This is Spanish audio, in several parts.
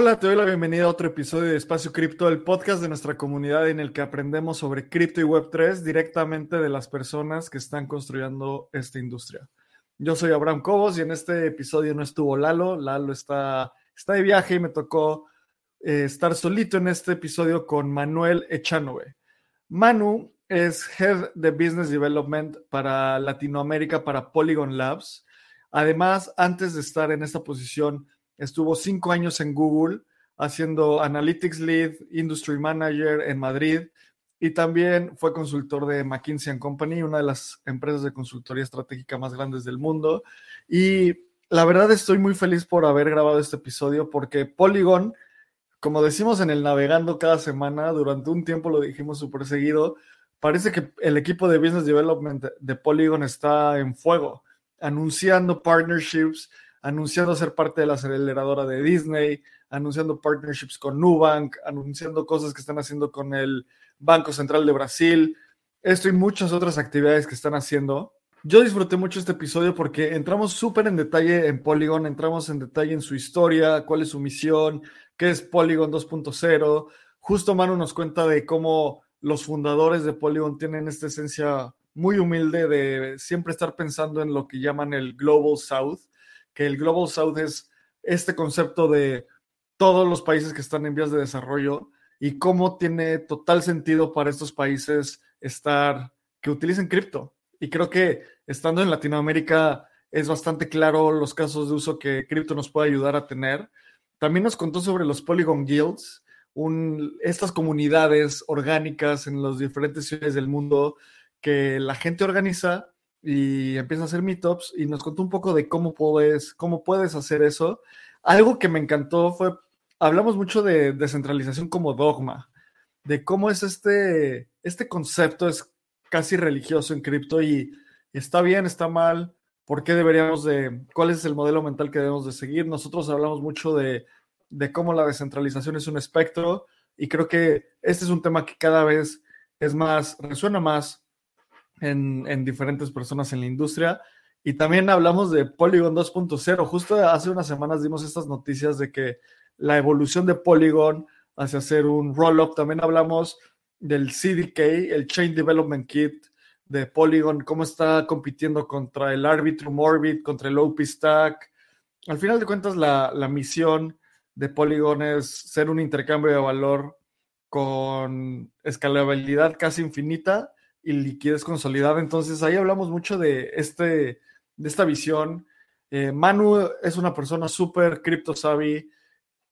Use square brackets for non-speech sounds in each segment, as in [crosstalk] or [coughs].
Hola, te doy la bienvenida a otro episodio de Espacio Cripto, el podcast de nuestra comunidad en el que aprendemos sobre cripto y Web3 directamente de las personas que están construyendo esta industria. Yo soy Abraham Cobos y en este episodio no estuvo Lalo. Lalo está, está de viaje y me tocó eh, estar solito en este episodio con Manuel Echanove. Manu es Head de Business Development para Latinoamérica para Polygon Labs. Además, antes de estar en esta posición, Estuvo cinco años en Google haciendo Analytics Lead, Industry Manager en Madrid y también fue consultor de McKinsey Company, una de las empresas de consultoría estratégica más grandes del mundo. Y la verdad estoy muy feliz por haber grabado este episodio porque Polygon, como decimos en el Navegando cada semana, durante un tiempo lo dijimos súper seguido, parece que el equipo de Business Development de Polygon está en fuego, anunciando partnerships anunciando ser parte de la aceleradora de Disney, anunciando partnerships con Nubank, anunciando cosas que están haciendo con el Banco Central de Brasil, esto y muchas otras actividades que están haciendo. Yo disfruté mucho este episodio porque entramos súper en detalle en Polygon, entramos en detalle en su historia, cuál es su misión, qué es Polygon 2.0. Justo Manu nos cuenta de cómo los fundadores de Polygon tienen esta esencia muy humilde de siempre estar pensando en lo que llaman el Global South, que el Global South es este concepto de todos los países que están en vías de desarrollo y cómo tiene total sentido para estos países estar, que utilicen cripto. Y creo que estando en Latinoamérica es bastante claro los casos de uso que cripto nos puede ayudar a tener. También nos contó sobre los Polygon Guilds, estas comunidades orgánicas en las diferentes ciudades del mundo que la gente organiza y empieza a hacer meetups y nos contó un poco de cómo puedes, cómo puedes hacer eso. Algo que me encantó fue, hablamos mucho de descentralización como dogma, de cómo es este, este concepto es casi religioso en cripto y está bien, está mal, por qué deberíamos de, cuál es el modelo mental que debemos de seguir. Nosotros hablamos mucho de, de cómo la descentralización es un espectro y creo que este es un tema que cada vez es más, resuena más en, diferentes personas en la industria. Y también hablamos de Polygon 2.0. Justo hace unas semanas dimos estas noticias de que la evolución de Polygon hacia hacer un roll-up. También hablamos del CDK, el Chain Development Kit de Polygon, cómo está compitiendo contra el Arbitrum Orbit, contra el OP Stack. Al final de cuentas, la, la misión de Polygon es ser un intercambio de valor con escalabilidad casi infinita y liquidez consolidada. Entonces ahí hablamos mucho de, este, de esta visión. Eh, Manu es una persona súper cripto savvy,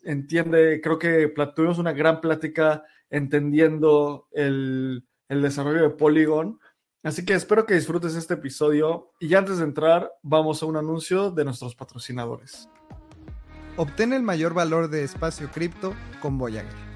entiende, creo que tuvimos una gran plática entendiendo el, el desarrollo de Polygon. Así que espero que disfrutes este episodio y antes de entrar vamos a un anuncio de nuestros patrocinadores. Obtén el mayor valor de espacio cripto con Voyager.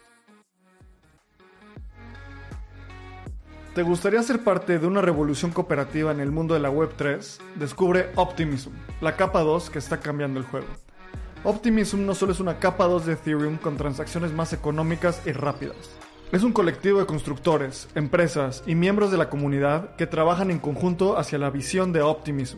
¿Te gustaría ser parte de una revolución cooperativa en el mundo de la Web3? Descubre Optimism, la capa 2 que está cambiando el juego. Optimism no solo es una capa 2 de Ethereum con transacciones más económicas y rápidas. Es un colectivo de constructores, empresas y miembros de la comunidad que trabajan en conjunto hacia la visión de Optimism.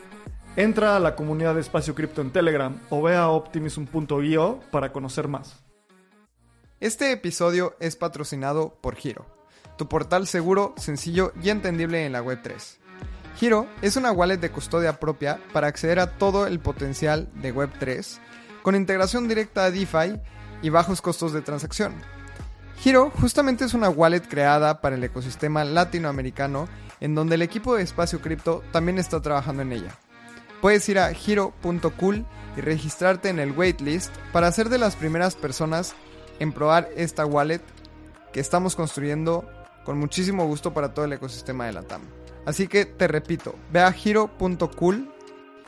Entra a la comunidad de Espacio Cripto en Telegram o ve a optimism.io para conocer más. Este episodio es patrocinado por Giro, tu portal seguro, sencillo y entendible en la Web3. Giro es una wallet de custodia propia para acceder a todo el potencial de Web3, con integración directa a DeFi y bajos costos de transacción. Giro justamente es una wallet creada para el ecosistema latinoamericano en donde el equipo de Espacio Cripto también está trabajando en ella. Puedes ir a giro.cool y registrarte en el waitlist para ser de las primeras personas en probar esta wallet que estamos construyendo con muchísimo gusto para todo el ecosistema de la TAM. Así que te repito, ve a giro.cool.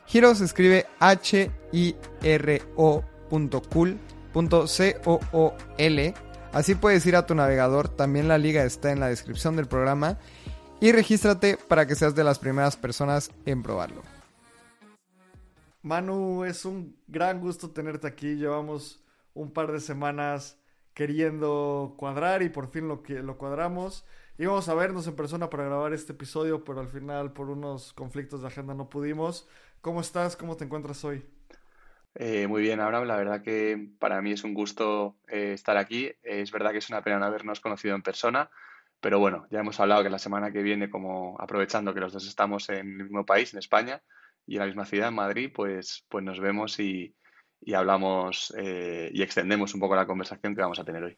Giro se escribe H-I-R-O.cool.c-O-O-L. Así puedes ir a tu navegador, también la liga está en la descripción del programa. Y regístrate para que seas de las primeras personas en probarlo. Manu, es un gran gusto tenerte aquí. Llevamos un par de semanas queriendo cuadrar y por fin lo, que, lo cuadramos. Íbamos a vernos en persona para grabar este episodio, pero al final por unos conflictos de agenda no pudimos. ¿Cómo estás? ¿Cómo te encuentras hoy? Eh, muy bien, Abraham. La verdad que para mí es un gusto eh, estar aquí. Es verdad que es una pena no habernos conocido en persona, pero bueno, ya hemos hablado que la semana que viene, como aprovechando que los dos estamos en el mismo país, en España, y en la misma ciudad, en Madrid, pues, pues nos vemos y, y hablamos eh, y extendemos un poco la conversación que vamos a tener hoy.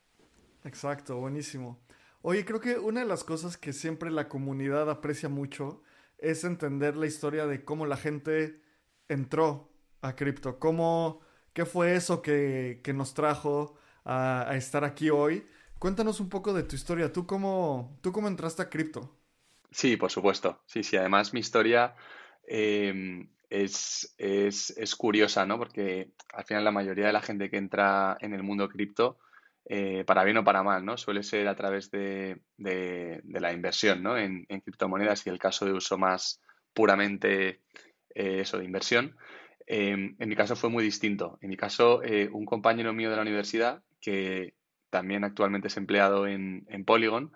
Exacto, buenísimo. Oye, creo que una de las cosas que siempre la comunidad aprecia mucho es entender la historia de cómo la gente entró a cripto, cómo, qué fue eso que, que nos trajo a, a, estar aquí hoy. Cuéntanos un poco de tu historia, ¿tú cómo, tú cómo entraste a cripto? Sí, por supuesto, sí, sí, además mi historia eh, es, es, es, curiosa, ¿no? Porque al final la mayoría de la gente que entra en el mundo cripto, eh, para bien o para mal, ¿no? Suele ser a través de, de, la inversión, ¿no? En, criptomonedas y el caso de uso más puramente eh, eso, de inversión. Eh, en mi caso fue muy distinto. En mi caso, eh, un compañero mío de la universidad, que también actualmente es empleado en, en Polygon,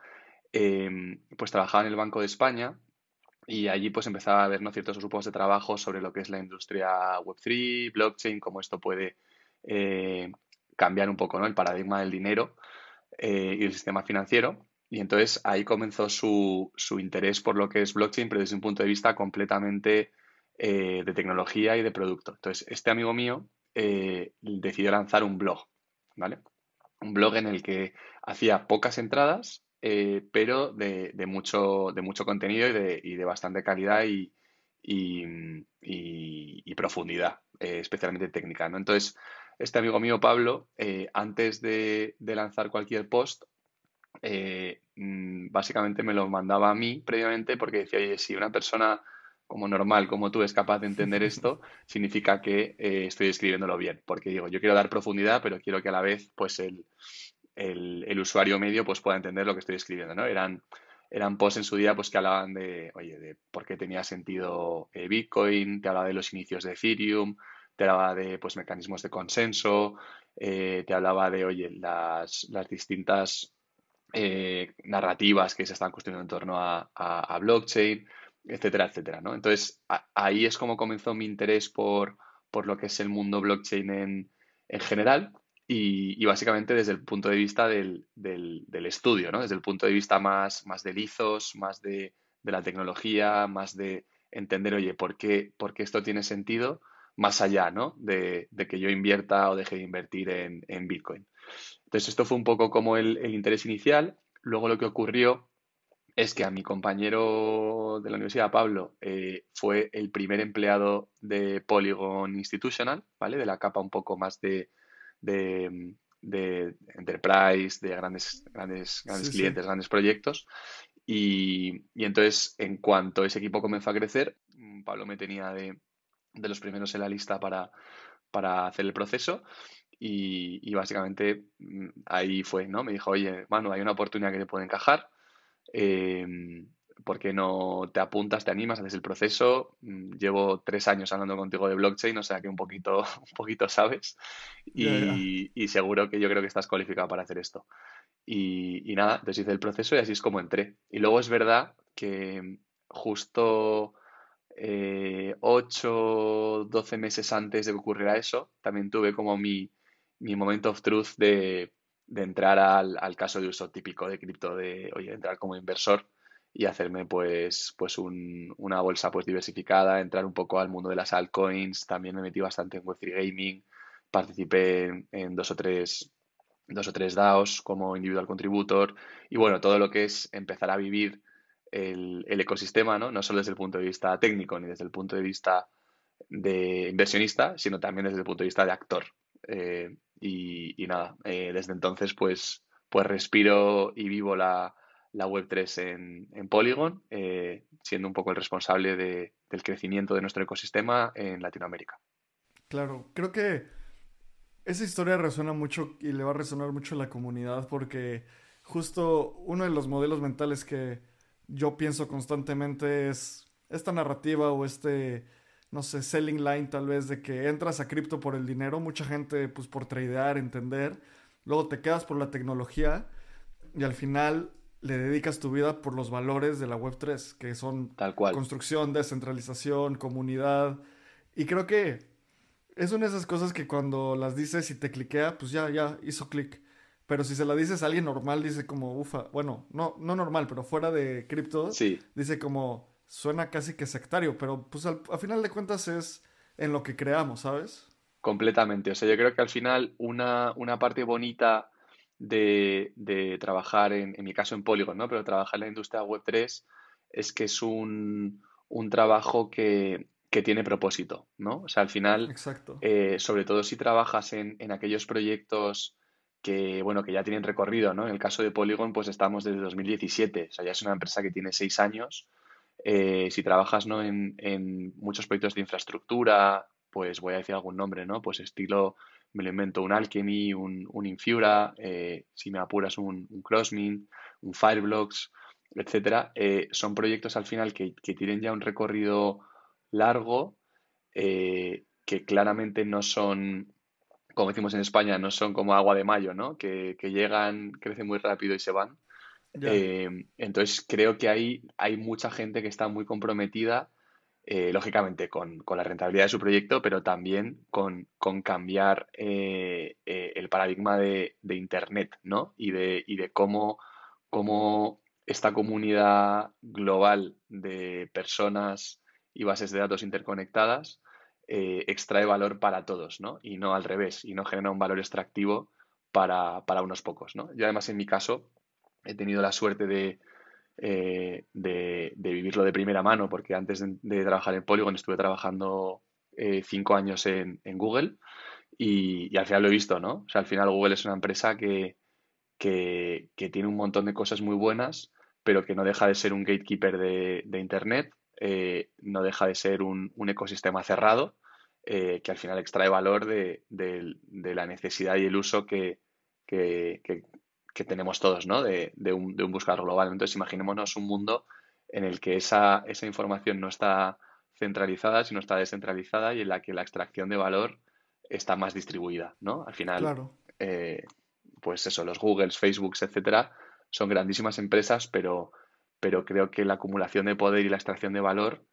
eh, pues trabajaba en el Banco de España y allí pues empezaba a ver ¿no? ciertos grupos de trabajo sobre lo que es la industria Web3, blockchain, cómo esto puede eh, cambiar un poco ¿no? el paradigma del dinero eh, y el sistema financiero. Y entonces ahí comenzó su, su, interés por lo que es blockchain, pero desde un punto de vista completamente eh, de tecnología y de producto. Entonces, este amigo mío decidió lanzar un blog, ¿vale? Un blog en el que hacía pocas entradas eh, pero de, de, mucho, de mucho contenido y de, y de bastante calidad y, y, y profundidad, eh, especialmente técnica. ¿no? Entonces, este amigo mío, Pablo, eh, antes de, de, lanzar cualquier post, mm, básicamente me lo mandaba a mí previamente porque decía, oye, si una persona como normal, como tú, es capaz de entender esto, [laughs] significa que eh, estoy escribiéndolo bien. Porque digo, yo quiero dar profundidad, pero quiero que a la vez, pues, el, el, usuario medio pues pueda entender lo que estoy escribiendo, ¿no? Eran, eran posts en su día pues que hablaban de, oye, de por qué tenía sentido eh, Bitcoin, te hablaba de los inicios de Ethereum, te hablaba de pues mecanismos de consenso, eh, te hablaba de, oye, las, las distintas eh, narrativas que se están construyendo en torno a, a, blockchain, etcétera, etcétera, ¿no? Entonces, ahí es como comenzó mi interés por, por lo que es el mundo blockchain en, en general y, y, básicamente desde el punto de vista del, del, del, estudio, ¿no? Desde el punto de vista más, más de lizos, más de, de, la tecnología, más de entender, oye, ¿por qué, por qué esto tiene sentido? Más allá, ¿no? De, de que yo invierta o deje de invertir en, en, Bitcoin. Entonces, esto fue un poco como el, el interés inicial. Luego lo que ocurrió es que a mi compañero de la universidad, Pablo, eh, fue el primer empleado de Polygon Institutional, ¿vale? De la capa un poco más de, de, de enterprise, de grandes, grandes, grandes sí, clientes, sí. grandes proyectos. Y, y, entonces, en cuanto ese equipo comenzó a crecer, mm, Pablo me tenía de, de los primeros en la lista para, para hacer el proceso. Y, y, básicamente mm, ahí fue, ¿no? Me dijo, oye, Manu, hay una oportunidad que te puede encajar. Eh, ¿por qué no te apuntas, te animas, haces el proceso? Mm, llevo tres años hablando contigo de blockchain, o sea que un poquito, [laughs] un poquito sabes y, yeah, yeah. y seguro que yo creo que estás cualificado para hacer esto. Y, y, nada, entonces hice el proceso y así es como entré. Y luego es verdad que justo eh, 8, 12 meses antes de que ocurriera eso, también tuve como mi, mi momento of truth de, de entrar al, al, caso de uso típico de cripto, de, oye, entrar como inversor y hacerme pues, pues un, una bolsa pues diversificada, entrar un poco al mundo de las altcoins, también me metí bastante en Web3 Gaming, participé en, dos o tres dos o tres DAOs como individual contributor y bueno, todo lo que es empezar a vivir el, el, ecosistema, ¿no? no solo desde el punto de vista técnico ni desde el punto de vista de inversionista, sino también desde el punto de vista de actor. Eh, y, y, nada, eh, desde entonces pues, pues respiro y vivo la, la Web3 en, en Polygon, eh, siendo un poco el responsable de, del crecimiento de nuestro ecosistema en Latinoamérica. Claro, creo que esa historia resuena mucho y le va a resonar mucho a la comunidad porque justo uno de los modelos mentales que yo pienso constantemente es esta narrativa o este, no sé, selling line tal vez de que entras a cripto por el dinero, mucha gente pues por tradear, entender, luego te quedas por la tecnología y al final le dedicas tu vida por los valores de la Web3, que son Tal cual. construcción, descentralización, comunidad. Y creo que es una de esas cosas que cuando las dices y te cliquea, pues ya, ya hizo clic. Pero si se la dices a alguien normal, dice como, ufa, bueno, no, no normal, pero fuera de cripto, sí. dice como, suena casi que sectario, pero pues al, al final de cuentas es en lo que creamos, ¿sabes? Completamente. O sea, yo creo que al final una, una parte bonita de, de trabajar, en, en, mi caso en Polygon, ¿no? Pero trabajar en la industria web 3 es que es un, un trabajo que, que, tiene propósito, ¿no? O sea, al final, eh, sobre todo si trabajas en, en, aquellos proyectos que, bueno, que ya tienen recorrido, ¿no? En el caso de Polygon, pues estamos desde 2017, o sea, ya es una empresa que tiene seis años. Eh, si trabajas, ¿no? En, en muchos proyectos de infraestructura, pues voy a decir algún nombre, ¿no? Pues estilo me lo invento, un Alchemy, un, un Infura, eh, si me apuras un, un Crossmint, un Fireblocks, etcétera, eh, son proyectos al final que, que, tienen ya un recorrido largo, eh, que claramente no son, como decimos en España, no son como agua de mayo, ¿no? Que, que llegan, crecen muy rápido y se van. entonces creo que hay, hay mucha gente que está muy comprometida eh, lógicamente con, con, la rentabilidad de su proyecto, pero también con, con cambiar eh, eh, el paradigma de, de, Internet, ¿no? Y de, y de cómo, cómo, esta comunidad global de personas y bases de datos interconectadas extrae valor para todos, ¿no? Y no al revés, y no genera un valor extractivo para, para unos pocos, ¿no? Yo además en mi caso he tenido la suerte de, eh, de, vivirlo de primera mano, porque antes de, trabajar en Polygon estuve trabajando eh, cinco años en, Google y, al final lo he visto, ¿no? O sea, al final Google es una empresa que, que, tiene un montón de cosas muy buenas, pero que no deja de ser un gatekeeper de, Internet, eh, no deja de ser un, ecosistema cerrado, que al final extrae valor de, la necesidad y el uso que tenemos todos, ¿no? De, de, un, de, un, buscador global. Entonces, imaginémonos un mundo en el que esa, esa, información no está centralizada, sino está descentralizada y en la que la extracción de valor está más distribuida, ¿no? Al final, claro. eh, pues eso, los Googles, Facebooks, etcétera, son grandísimas empresas, pero, pero creo que la acumulación de poder y la extracción de valor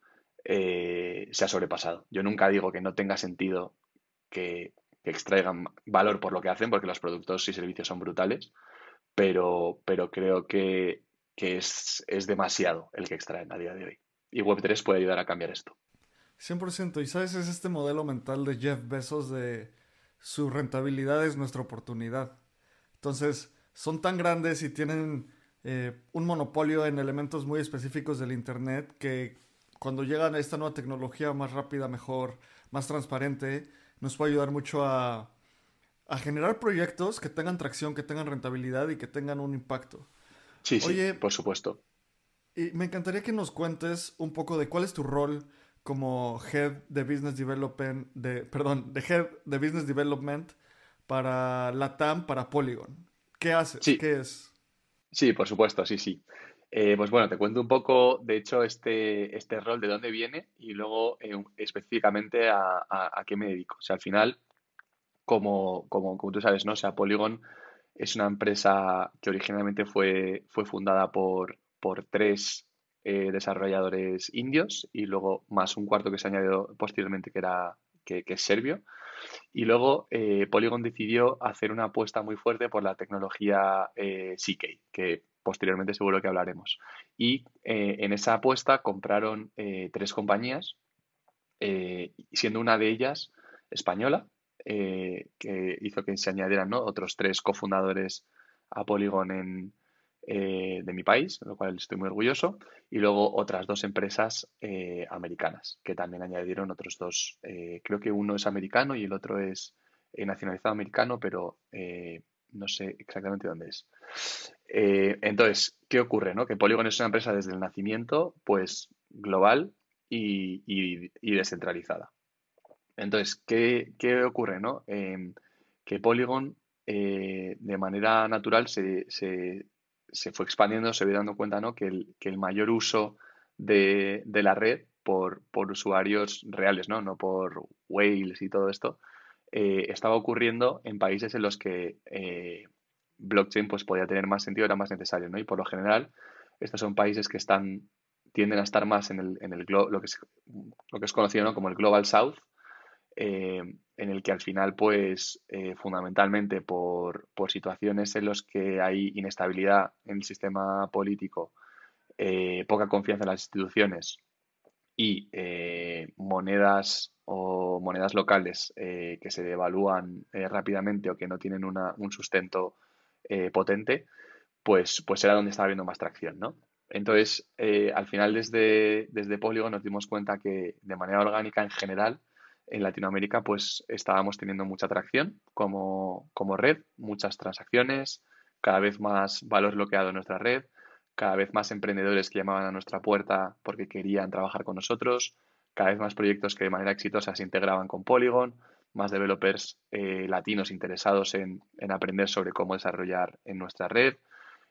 eh, se ha sobrepasado. Yo nunca digo que no tenga sentido que, que extraigan valor por lo que hacen, porque los productos y servicios son brutales, pero, pero creo que, que es, es, demasiado el que extraen a día de hoy. Y Web3 puede ayudar a cambiar esto. 100%. Y sabes, es este modelo mental de Jeff Bezos de su rentabilidad es nuestra oportunidad. Entonces, son tan grandes y tienen eh, un monopolio en elementos muy específicos del Internet que cuando llegan a esta nueva tecnología más rápida, mejor, más transparente, nos puede ayudar mucho a a generar proyectos que tengan tracción, que tengan rentabilidad y que tengan un impacto. Sí, sí, Oye, por supuesto. Y me encantaría que nos cuentes un poco de cuál es tu rol como Head de Business Development, de, perdón, de Head de Business Development para Latam, para Polygon. ¿Qué haces? Sí. ¿Qué es? Sí, por supuesto, sí, sí. Eh, pues bueno, te cuento un poco, de hecho, este, este rol, de dónde viene y luego eh, específicamente a, a, a, qué me dedico. O sea, al final, como, como, como tú sabes, ¿no? Sea, Polygon es una empresa que originalmente fue, fue fundada por, por tres eh, desarrolladores indios y luego más un cuarto que se añadió posteriormente que era, que, es serbio. Y luego eh, Polygon decidió hacer una apuesta muy fuerte por la tecnología eh, CK, que posteriormente seguro que hablaremos. Y eh, en esa apuesta compraron tres compañías, siendo una de ellas española, que hizo que se añadieran otros tres cofundadores a Polygon en, eh, de mi país, de lo cual estoy muy orgulloso, y luego otras dos empresas eh, americanas que también añadieron otros dos. Eh, creo que uno es americano y el otro es nacionalizado americano, pero no sé exactamente dónde es. entonces, ¿qué ocurre? No? Que Polygon es una empresa desde el nacimiento, pues global y, descentralizada. Entonces, ¿qué, ocurre? No? que Polygon de manera natural se, se fue expandiendo, se fue dando cuenta ¿no? que, el, que el mayor uso de, la red por, usuarios reales, ¿no? no por whales y todo esto, eh, estaba ocurriendo en países en los que eh, blockchain pues, podía tener más sentido, era más necesario. ¿no? Y por lo general, estos son países que están tienden a estar más en el, en el lo, que es, lo que es conocido como el Global South, eh, en el que al final, pues, eh, fundamentalmente por, situaciones en las que hay inestabilidad en el sistema político, eh, poca confianza en las instituciones y monedas o monedas locales que se devalúan rápidamente o que no tienen un sustento potente, pues, pues era donde estaba habiendo más tracción, ¿no? Entonces, al final desde, desde Polygon nos dimos cuenta que de manera orgánica en general en Latinoamérica pues estábamos teniendo mucha atracción como, red, muchas transacciones, cada vez más valor bloqueado en nuestra red, cada vez más emprendedores que llamaban a nuestra puerta porque querían trabajar con nosotros, cada vez más proyectos que de manera exitosa se integraban con Polygon, más developers eh, latinos interesados en, aprender sobre cómo desarrollar en nuestra red,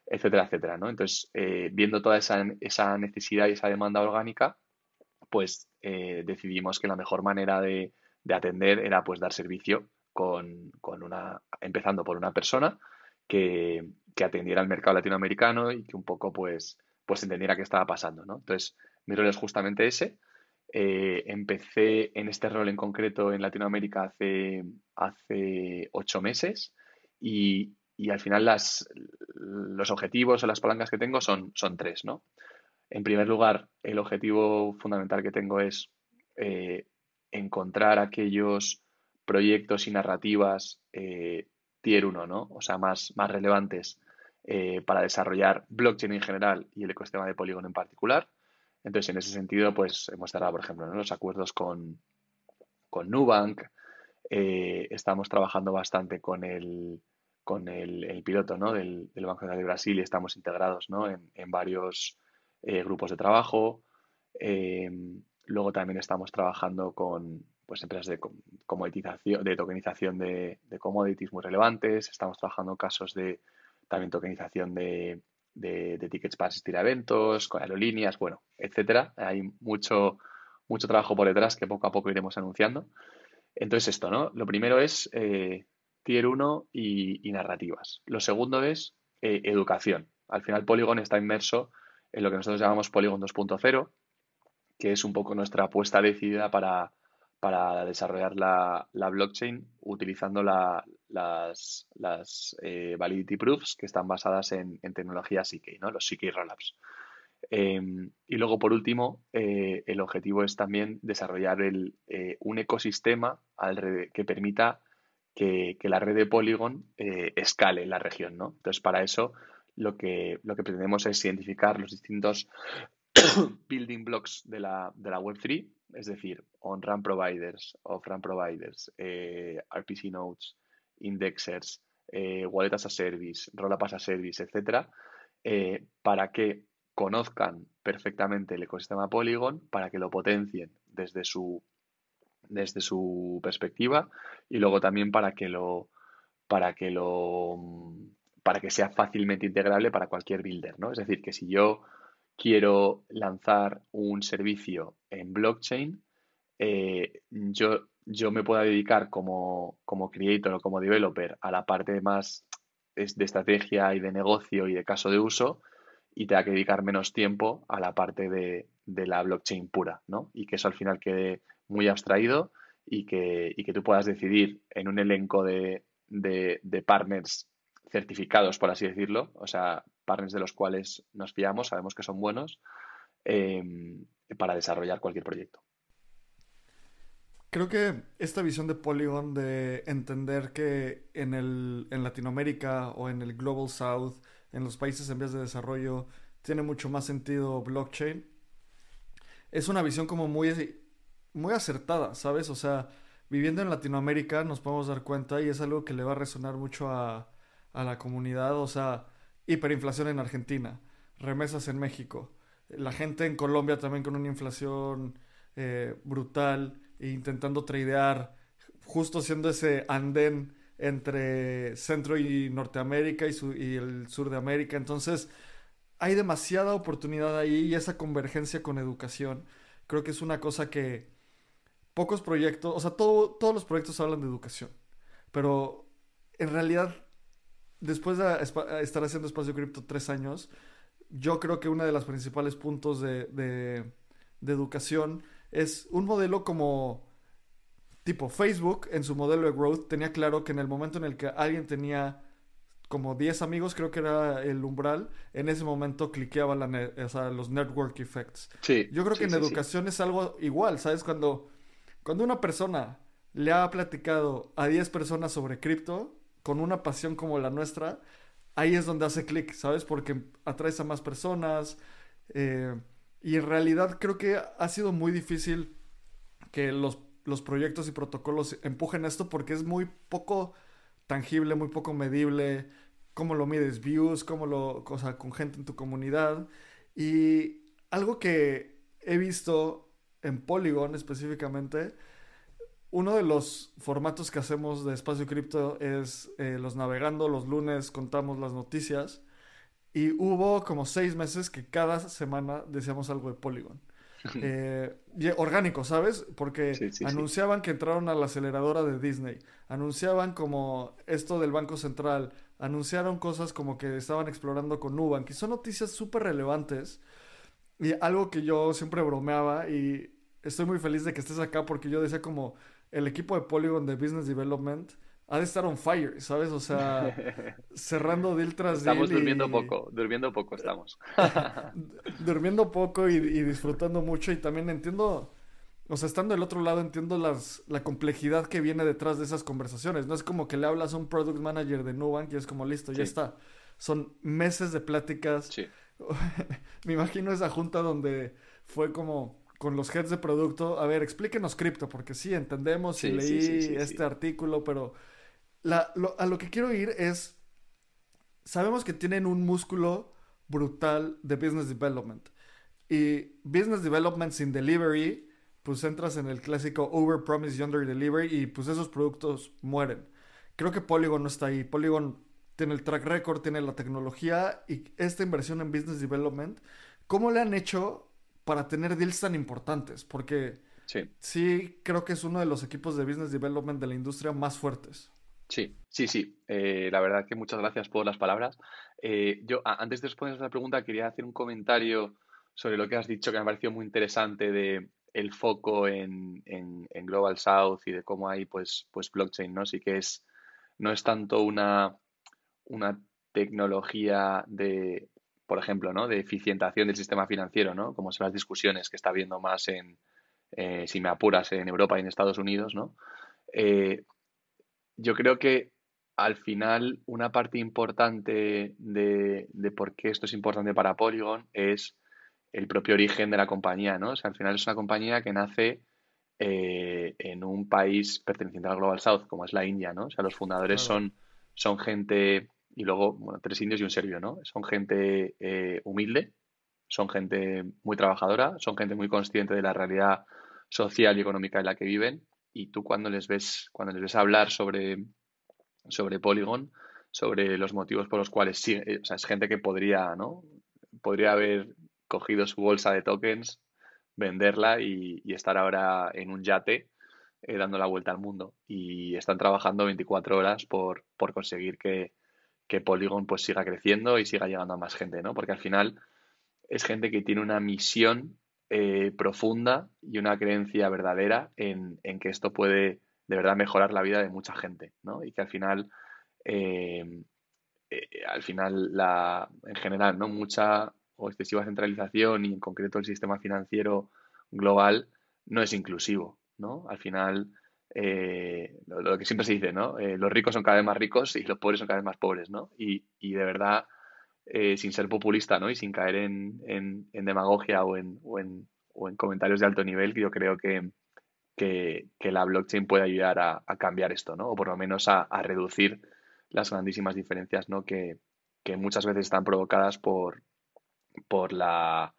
etcétera, etcétera. ¿no? Entonces, eh, viendo toda esa, esa necesidad y esa demanda orgánica, pues eh, decidimos que la mejor manera de, atender era pues dar servicio con, una, empezando por una persona que, atendiera al mercado latinoamericano y que un poco pues, pues entendiera qué estaba pasando, ¿no? Entonces, mi rol es justamente ese. Eh, empecé en este rol en concreto en Latinoamérica hace, hace ocho meses y, al final las, los objetivos o las palancas que tengo son, son tres, ¿no? En primer lugar, el objetivo fundamental que tengo es eh, encontrar aquellos proyectos y narrativas eh, tier 1, ¿no? O sea, más, más relevantes eh, para desarrollar blockchain en general y el ecosistema de Polygon en particular. Entonces, en ese sentido, pues hemos cerrado, por ejemplo, los acuerdos con, con Nubank. estamos trabajando bastante con el, con el, piloto ¿no? del, Banco Central de Brasil y estamos integrados ¿no? en, en varios eh, grupos de trabajo. Eh, luego también estamos trabajando con pues, empresas de comoditización, de tokenización de, commodities muy relevantes. Estamos trabajando casos de también tokenización de, tickets para asistir a eventos, con aerolíneas, bueno, etcétera. Hay mucho, mucho trabajo por detrás que poco a poco iremos anunciando. Entonces, esto, ¿no? Lo primero es eh, Tier 1 y, narrativas. Lo segundo es educación. Al final, Polygon está inmerso en lo que nosotros llamamos Polygon 2.0, que es un poco nuestra apuesta decidida para, desarrollar la, blockchain utilizando las, eh, validity proofs que están basadas en, tecnología CK, ¿no? los CK Rollups. Em, y luego, por último, eh, el objetivo es también desarrollar eh, un ecosistema que permita que, que, la red de Polygon escale en la región. ¿no? Entonces, para eso lo que, lo que pretendemos es identificar los distintos [coughs] building blocks de la, de la Web3, es decir, on-ramp providers, off-ramp providers, eh, RPC nodes, indexers, eh, wallet as a service, roll-up as a service, etcétera, eh, para que conozcan perfectamente el ecosistema Polygon, para que lo potencien desde su, desde su perspectiva y luego también para que lo, para que lo para que sea fácilmente integrable para cualquier builder, ¿no? Es decir, que si yo quiero lanzar un servicio en blockchain, eh, yo, yo me pueda dedicar como, como creator o como developer a la parte más de estrategia y de negocio y de caso de uso y tenga que dedicar menos tiempo a la parte de, de la blockchain pura, ¿no? Y que eso al final quede muy abstraído y que, y que tú puedas decidir en un elenco de, de, partners certificados, por así decirlo, o sea, partners de los cuales nos fiamos, sabemos que son buenos, em, para desarrollar cualquier proyecto. Creo que esta visión de Polygon de entender que en, el, en Latinoamérica o en el Global South, en los países en vías de desarrollo, tiene mucho más sentido blockchain. Es una visión como muy, muy acertada, ¿sabes? O sea, viviendo en Latinoamérica nos podemos dar cuenta y es algo que le va a resonar mucho a, la comunidad, o sea, hiperinflación en Argentina, remesas en México, la gente en Colombia también con una inflación eh, brutal e intentando tradear, justo siendo ese andén entre Centro y Norteamérica y, y el sur de América, entonces hay demasiada oportunidad ahí y esa convergencia con educación creo que es una cosa que pocos proyectos, o sea, todos los proyectos hablan de educación, pero en realidad, después de estar haciendo Espacio Cripto tres años, yo creo que uno de los principales puntos de, de, educación es un modelo como tipo Facebook en su modelo de growth tenía claro que en el momento en el que alguien tenía como 10 amigos, creo que era el umbral, en ese momento cliqueaba la los network effects. Sí, Yo creo que en educación es algo igual, ¿sabes? Cuando cuando una persona le ha platicado a 10 personas sobre cripto, con una pasión como la nuestra, ahí es donde hace clic, ¿sabes? Porque atraes a más personas. Eh, y en realidad creo que ha sido muy difícil que los, los, proyectos y protocolos empujen esto porque es muy poco tangible, muy poco medible. Cómo lo mides, views, cómo lo, o sea, con gente en tu comunidad. Y algo que he visto en Polygon específicamente, uno de los formatos que hacemos de Espacio Cripto es eh, los navegando, los lunes contamos las noticias y hubo como seis meses que cada semana decíamos algo de Polygon. Eh, orgánico, ¿sabes? Porque anunciaban que entraron a la aceleradora de Disney, anunciaban como esto del Banco Central, anunciaron cosas como que estaban explorando con Nubank, y son noticias súper relevantes. Y algo que yo siempre bromeaba y estoy muy feliz de que estés acá porque yo decía como el equipo de Polygon de Business Development ha de estar on fire, ¿sabes? O sea, [laughs] cerrando deal tras deal. Estamos durmiendo poco, durmiendo poco estamos. [laughs] durmiendo poco y, disfrutando mucho y también entiendo, o sea, estando del otro lado entiendo las, la complejidad que viene detrás de esas conversaciones. No es como que le hablas a un product manager de Nubank y es como listo, ya está. Son meses de pláticas. Sí. [laughs] Me imagino esa junta donde fue como con los heads de producto, a ver, explíquenos cripto, porque sí, entendemos y leí este artículo, pero a lo que quiero ir es, sabemos que tienen un músculo brutal de business development. Y business development sin delivery, pues entras en el clásico over promise y under delivery y pues esos productos mueren. Creo que Polygon no está ahí. Polygon tiene el track record, tiene la tecnología y esta inversión en business development, ¿cómo le han hecho para tener deals tan importantes, porque sí. sí creo que es uno de los equipos de business development de la industria más fuertes. Sí, sí, sí. Eh, la verdad que muchas gracias por las palabras. Eh, yo, antes de responder esa pregunta, quería hacer un comentario sobre lo que has dicho que me pareció muy interesante de el foco en, en, Global South y de cómo hay pues, pues blockchain, ¿no? Sí que es, no es tanto una, una tecnología de por ejemplo, ¿no? de eficientación del sistema financiero, ¿no? como son las discusiones que está habiendo más en, eh, si me apuras, en Europa y en Estados Unidos, ¿no? Eh, yo creo que al final una parte importante de, por qué esto es importante para Polygon es el propio origen de la compañía, ¿no? O sea, al final es una compañía que nace eh, en un país perteneciente al Global South, como es la India, ¿no? O sea, los fundadores son, son gente y luego, bueno, tres indios y un serbio, ¿no? Son gente eh, humilde, son gente muy trabajadora, son gente muy consciente de la realidad social y económica en la que viven y tú cuando les ves, cuando les ves hablar sobre, sobre Polygon, sobre los motivos por los cuales sí, eh, o sea, es gente que podría, ¿no? Podría haber cogido su bolsa de tokens, venderla y, estar ahora en un yate eh, dando la vuelta al mundo. Y están trabajando 24 horas por, por conseguir que, que Polygon pues siga creciendo y siga llegando a más gente, ¿no? Porque al final es gente que tiene una misión eh, profunda y una creencia verdadera en, que esto puede de verdad mejorar la vida de mucha gente, ¿no? Y que al final, eh, al final, la, en general, ¿no? Mucha o excesiva centralización y en concreto el sistema financiero global no es inclusivo, ¿no? Al final, eh, lo, que siempre se dice, ¿no? Eh, los ricos son cada vez más ricos y los pobres son cada vez más pobres, ¿no? Y, de verdad, eh, sin ser populista, ¿no? Y sin caer en, demagogia o en, o, en, comentarios de alto nivel, yo creo que, que, la blockchain puede ayudar a, cambiar esto, ¿no? O por lo menos a, reducir las grandísimas diferencias, ¿no? Que, que muchas veces están provocadas por, por la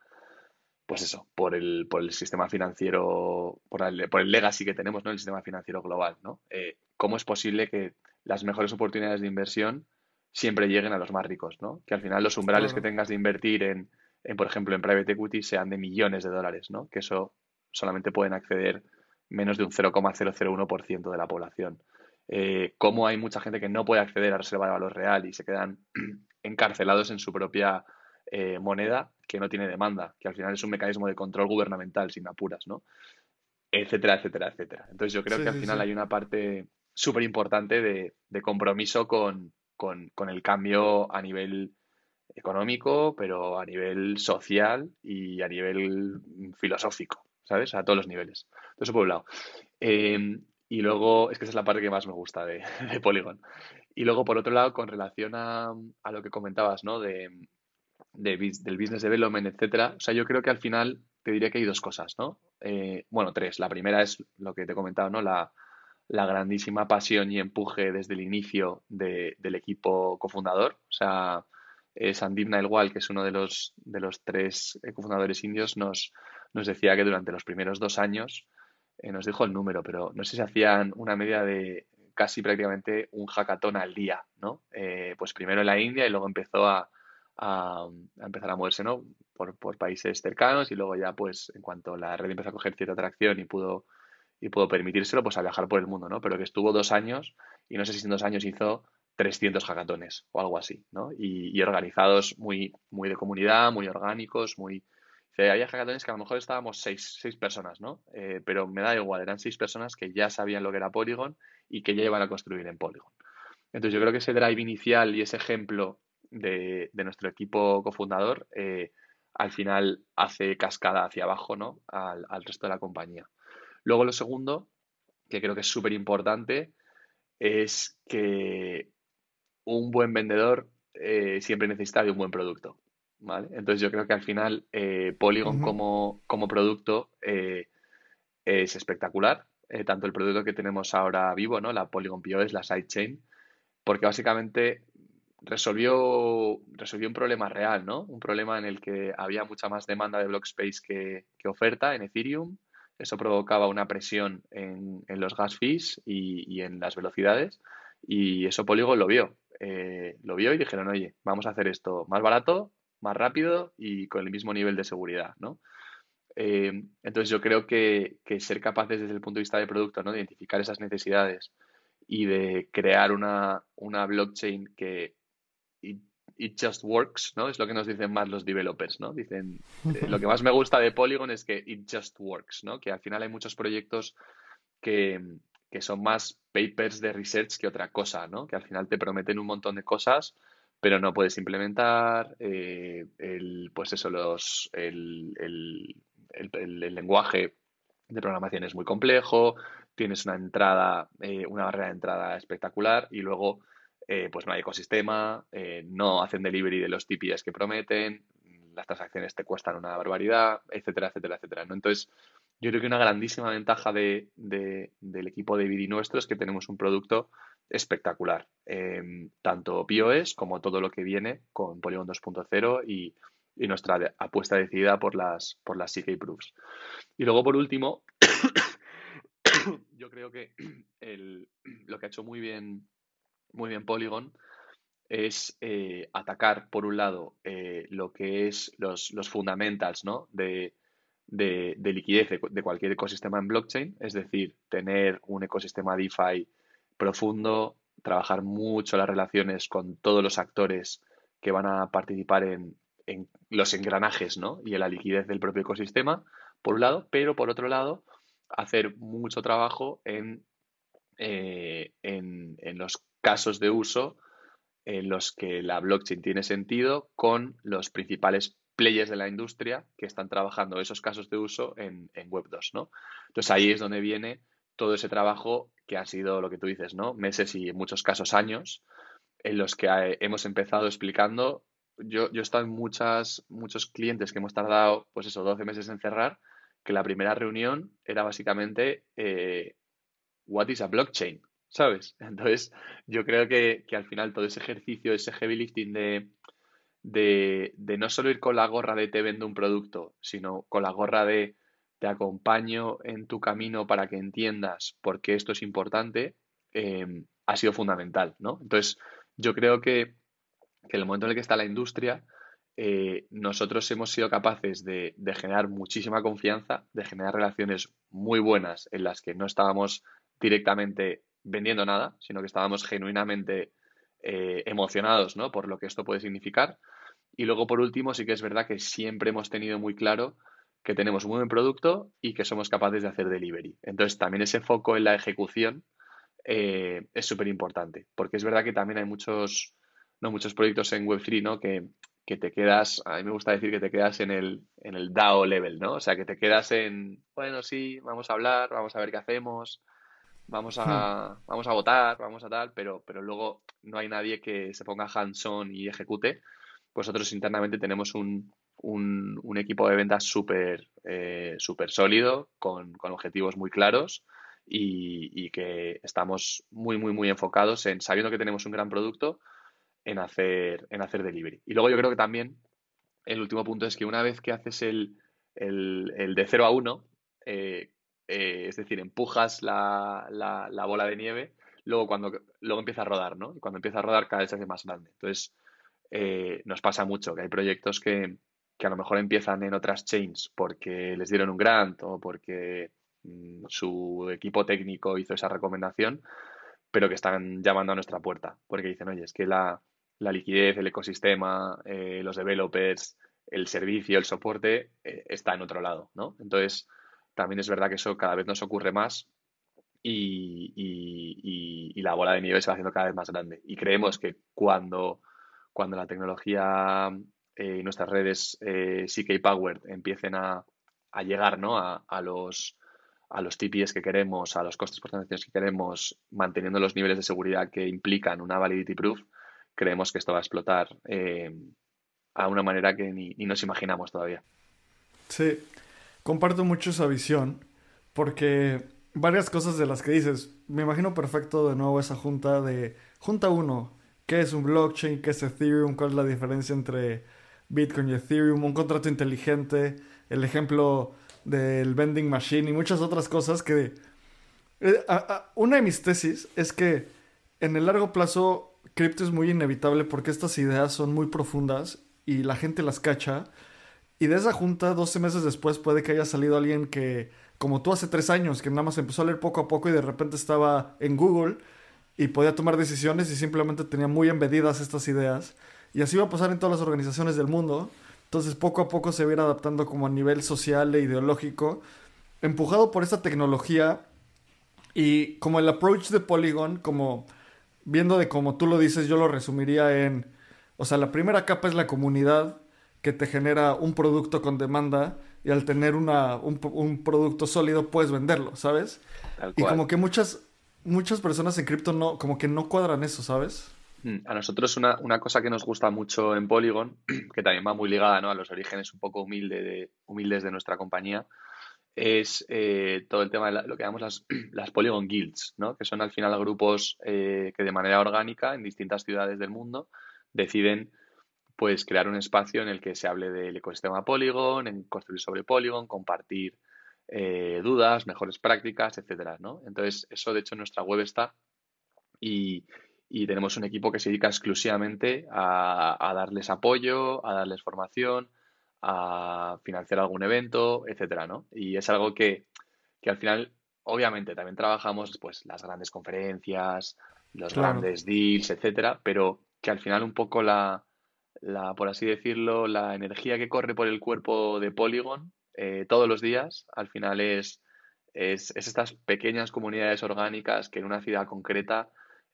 pues eso, por el, por el sistema financiero, por el, por el legacy que tenemos, ¿no? El sistema financiero global, ¿no? Eh, ¿Cómo es posible que las mejores oportunidades de inversión siempre lleguen a los más ricos, ¿no? Que al final los umbrales que tengas de invertir en, en, por ejemplo, en private equity sean de millones de dólares, ¿no? Que eso solamente pueden acceder menos de un 0,001% de la población. Eh, cómo hay mucha gente que no puede acceder a reserva de valor real y se quedan [clears throat] encarcelados en su propia eh, moneda que no tiene demanda, que al final es un mecanismo de control gubernamental, sin apuras, ¿no? Etcétera, etcétera, etcétera. Entonces yo creo que al final hay una parte súper importante de, compromiso con, el cambio a nivel económico, pero a nivel social y a nivel filosófico, ¿sabes? A todos los niveles. Eso por un lado. Em, y luego, es que esa es la parte que más me gusta de, [laughs] Polygon. Y luego, por otro lado, con relación a, a lo que comentabas, ¿no? De, del business development, etcétera. O sea, yo creo que al final te diría que hay dos cosas, ¿no? Eh, bueno, tres. La primera es lo que te he comentado, ¿no? La, grandísima pasión y empuje desde el inicio del equipo cofundador. O sea, eh, Nailwal, que es uno de los, de los tres eh, cofundadores indios, nos, nos decía que durante los primeros dos años, nos dijo el número, pero no sé si hacían una media de casi prácticamente un hackathon al día, ¿no? pues primero en la India y luego empezó a, a, empezar a moverse ¿no? por, países cercanos y luego ya pues en cuanto la red empezó a coger cierta atracción y pudo y pudo permitírselo pues a viajar por el mundo, ¿no? Pero que estuvo dos años y no sé si en dos años hizo 300 hackatones o algo así, ¿no? Y, organizados muy, muy de comunidad, muy orgánicos, muy... había hackatones que a lo mejor estábamos seis, seis personas, ¿no? Eh, pero me da igual, eran seis personas que ya sabían lo que era Polygon y que ya iban a construir en Polygon. Entonces yo creo que ese drive inicial y ese ejemplo de, nuestro equipo cofundador, eh, al final hace cascada hacia abajo ¿no? al, resto de la compañía. Luego lo segundo, que creo que es súper importante, es que un buen vendedor eh, siempre necesita de un buen producto. ¿vale? Entonces yo creo que al final eh, Polygon como, como, producto es espectacular. tanto el producto que tenemos ahora vivo, ¿no? la Polygon POS, la sidechain, porque básicamente resolvió, resolvió un problema real, ¿no? Un problema en el que había mucha más demanda de block space que, oferta en Ethereum. Eso provocaba una presión en, los gas fees y, en las velocidades. Y eso Polygon lo vio. Eh, lo vio y dijeron, oye, vamos a hacer esto más barato, más rápido y con el mismo nivel de seguridad, ¿no? Eh, entonces yo creo que, ser capaces desde el punto de vista de producto, ¿no? De identificar esas necesidades y de crear una, una blockchain que it, just works, ¿no? Es lo que nos dicen más los developers, ¿no? Dicen, eh, lo que más me gusta de Polygon es que it just works, ¿no? Que al final hay muchos proyectos que, son más papers de research que otra cosa, ¿no? Que al final te prometen un montón de cosas, pero no puedes implementar, eh, el, pues eso, los, el, lenguaje de programación es muy complejo, tienes una entrada, eh, una barrera de entrada espectacular y luego eh, pues no hay ecosistema, eh, no hacen delivery de los TPS que prometen, las transacciones te cuestan una barbaridad, etcétera, etcétera, etcétera. ¿no? Entonces, yo creo que una grandísima ventaja de, del equipo de BD nuestro es que tenemos un producto espectacular, em, tanto POS como todo lo que viene con Polygon 2.0 y, y, nuestra apuesta decidida por las, por las CK Proofs. Y luego, por último, [coughs] yo creo que el, lo que ha hecho muy bien muy bien Polygon es eh, atacar, por un lado, eh, lo que es los, los fundamentals ¿no? de, liquidez de, cualquier ecosistema en blockchain, es decir, tener un ecosistema DeFi profundo, trabajar mucho las relaciones con todos los actores que van a participar en, en los engranajes, ¿no? Y en la liquidez del propio ecosistema, por un lado, pero por otro lado, hacer mucho trabajo en, eh, en, en los casos de uso en los que la blockchain tiene sentido con los principales players de la industria que están trabajando esos casos de uso en, Web 2, ¿no? Entonces ahí es donde viene todo ese trabajo que ha sido lo que tú dices, ¿no? Meses y en muchos casos años en los que eh, hemos empezado explicando. Yo, yo he estado en muchos clientes que hemos tardado, pues eso, 12 meses en cerrar, que la primera reunión era básicamente eh, What is a blockchain? ¿Sabes? [laughs] Entonces, yo creo que, que, al final todo ese ejercicio, ese heavy lifting de, de, de, no solo ir con la gorra de te vendo un producto, sino con la gorra de te acompaño en tu camino para que entiendas por qué esto es importante, eh, ha sido fundamental, ¿no? Entonces, yo creo que, que en el momento en el que está la industria, eh, nosotros hemos sido capaces de, de, generar muchísima confianza, de generar relaciones muy buenas en las que no estábamos directamente vendiendo nada, sino que estábamos genuinamente eh, emocionados ¿no? por lo que esto puede significar. Y luego, por último, sí que es verdad que siempre hemos tenido muy claro que tenemos un buen producto y que somos capaces de hacer delivery. Entonces, también ese foco en la ejecución eh, es súper importante, porque es verdad que también hay muchos, no, muchos proyectos en Web3 ¿no? que, que te quedas, a mí me gusta decir que te quedas en el, en el DAO level, ¿no? O sea, que te quedas en, bueno, sí, vamos a hablar, vamos a ver qué hacemos, vamos a, hmm. vamos a votar, vamos a tal, pero, pero luego no hay nadie que se ponga hands-on y ejecute. Nosotros internamente tenemos un, un, un equipo de ventas súper eh, sólido, con, con, objetivos muy claros y, y, que estamos muy, muy, muy enfocados en, sabiendo que tenemos un gran producto, en hacer, en hacer delivery. Y luego yo creo que también el último punto es que una vez que haces el, el, el de 0 a 1, eh, eh, es decir, empujas la, la, bola de nieve, luego cuando luego empieza a rodar, ¿no? Y cuando empieza a rodar cada vez se hace más grande. Entonces, eh, nos pasa mucho que hay proyectos que, que, a lo mejor empiezan en otras chains porque les dieron un grant o porque mm, su equipo técnico hizo esa recomendación, pero que están llamando a nuestra puerta porque dicen, oye, es que la, la liquidez, el ecosistema, eh, los developers, el servicio, el soporte, está en otro lado, ¿no? Entonces, también es verdad que eso cada vez nos ocurre más y, la bola de nieve se va haciendo cada vez más grande. Y creemos que cuando, cuando la tecnología eh, y nuestras redes eh, CK Powered empiecen a, llegar ¿no? a, los a los TPS que queremos, a los costes por transacciones que queremos, manteniendo los niveles de seguridad que implican una validity proof, creemos que esto va a explotar eh, a una manera que ni, ni, nos imaginamos todavía. Sí, comparto mucho esa visión porque varias cosas de las que dices, me imagino perfecto de nuevo esa junta de, junta uno, ¿qué es un blockchain? ¿Qué es Ethereum? ¿Cuál es la diferencia entre Bitcoin y Ethereum? Un contrato inteligente, el ejemplo del vending machine y muchas otras cosas que... Eh, una de mis tesis es que en el largo plazo cripto es muy inevitable porque estas ideas son muy profundas y la gente las cacha y de esa junta, 12 meses después, puede que haya salido alguien que, como tú hace tres años, que nada más empezó a leer poco a poco y de repente estaba en Google y podía tomar decisiones y simplemente tenía muy embedidas estas ideas. Y así va a pasar en todas las organizaciones del mundo. Entonces, poco a poco se va adaptando como a nivel social e ideológico, empujado por esta tecnología y como el approach de Polygon, como viendo de como tú lo dices, yo lo resumiría en, o sea, la primera capa es la comunidad que te genera un producto con demanda y al tener una, un, producto sólido puedes venderlo, ¿sabes? Y como que muchas, muchas personas en cripto no, como que no cuadran eso, ¿sabes? Mm, a nosotros una, una, cosa que nos gusta mucho en Polygon, [clears throat] que también va muy ligada ¿no? a los orígenes un poco humilde de, humildes de nuestra compañía, es eh, todo el tema de lo que llamamos las, [clears throat] las, Polygon Guilds, ¿no? que son al final grupos eh, que de manera orgánica en distintas ciudades del mundo deciden pues crear un espacio en el que se hable del ecosistema Polygon, en construir sobre Polygon, compartir eh, dudas, mejores prácticas, etcétera, ¿no? Entonces, eso de hecho en nuestra web está y, tenemos un equipo que se dedica exclusivamente a, darles apoyo, a darles formación, a financiar algún evento, etcétera, ¿no? Y es algo que, al final, obviamente, también trabajamos pues las grandes conferencias, los grandes deals, etcétera, pero que al final un poco la, la, por así decirlo, la energía que corre por el cuerpo de Polygon eh, todos los días, al final es, es, estas pequeñas comunidades orgánicas que en una ciudad concreta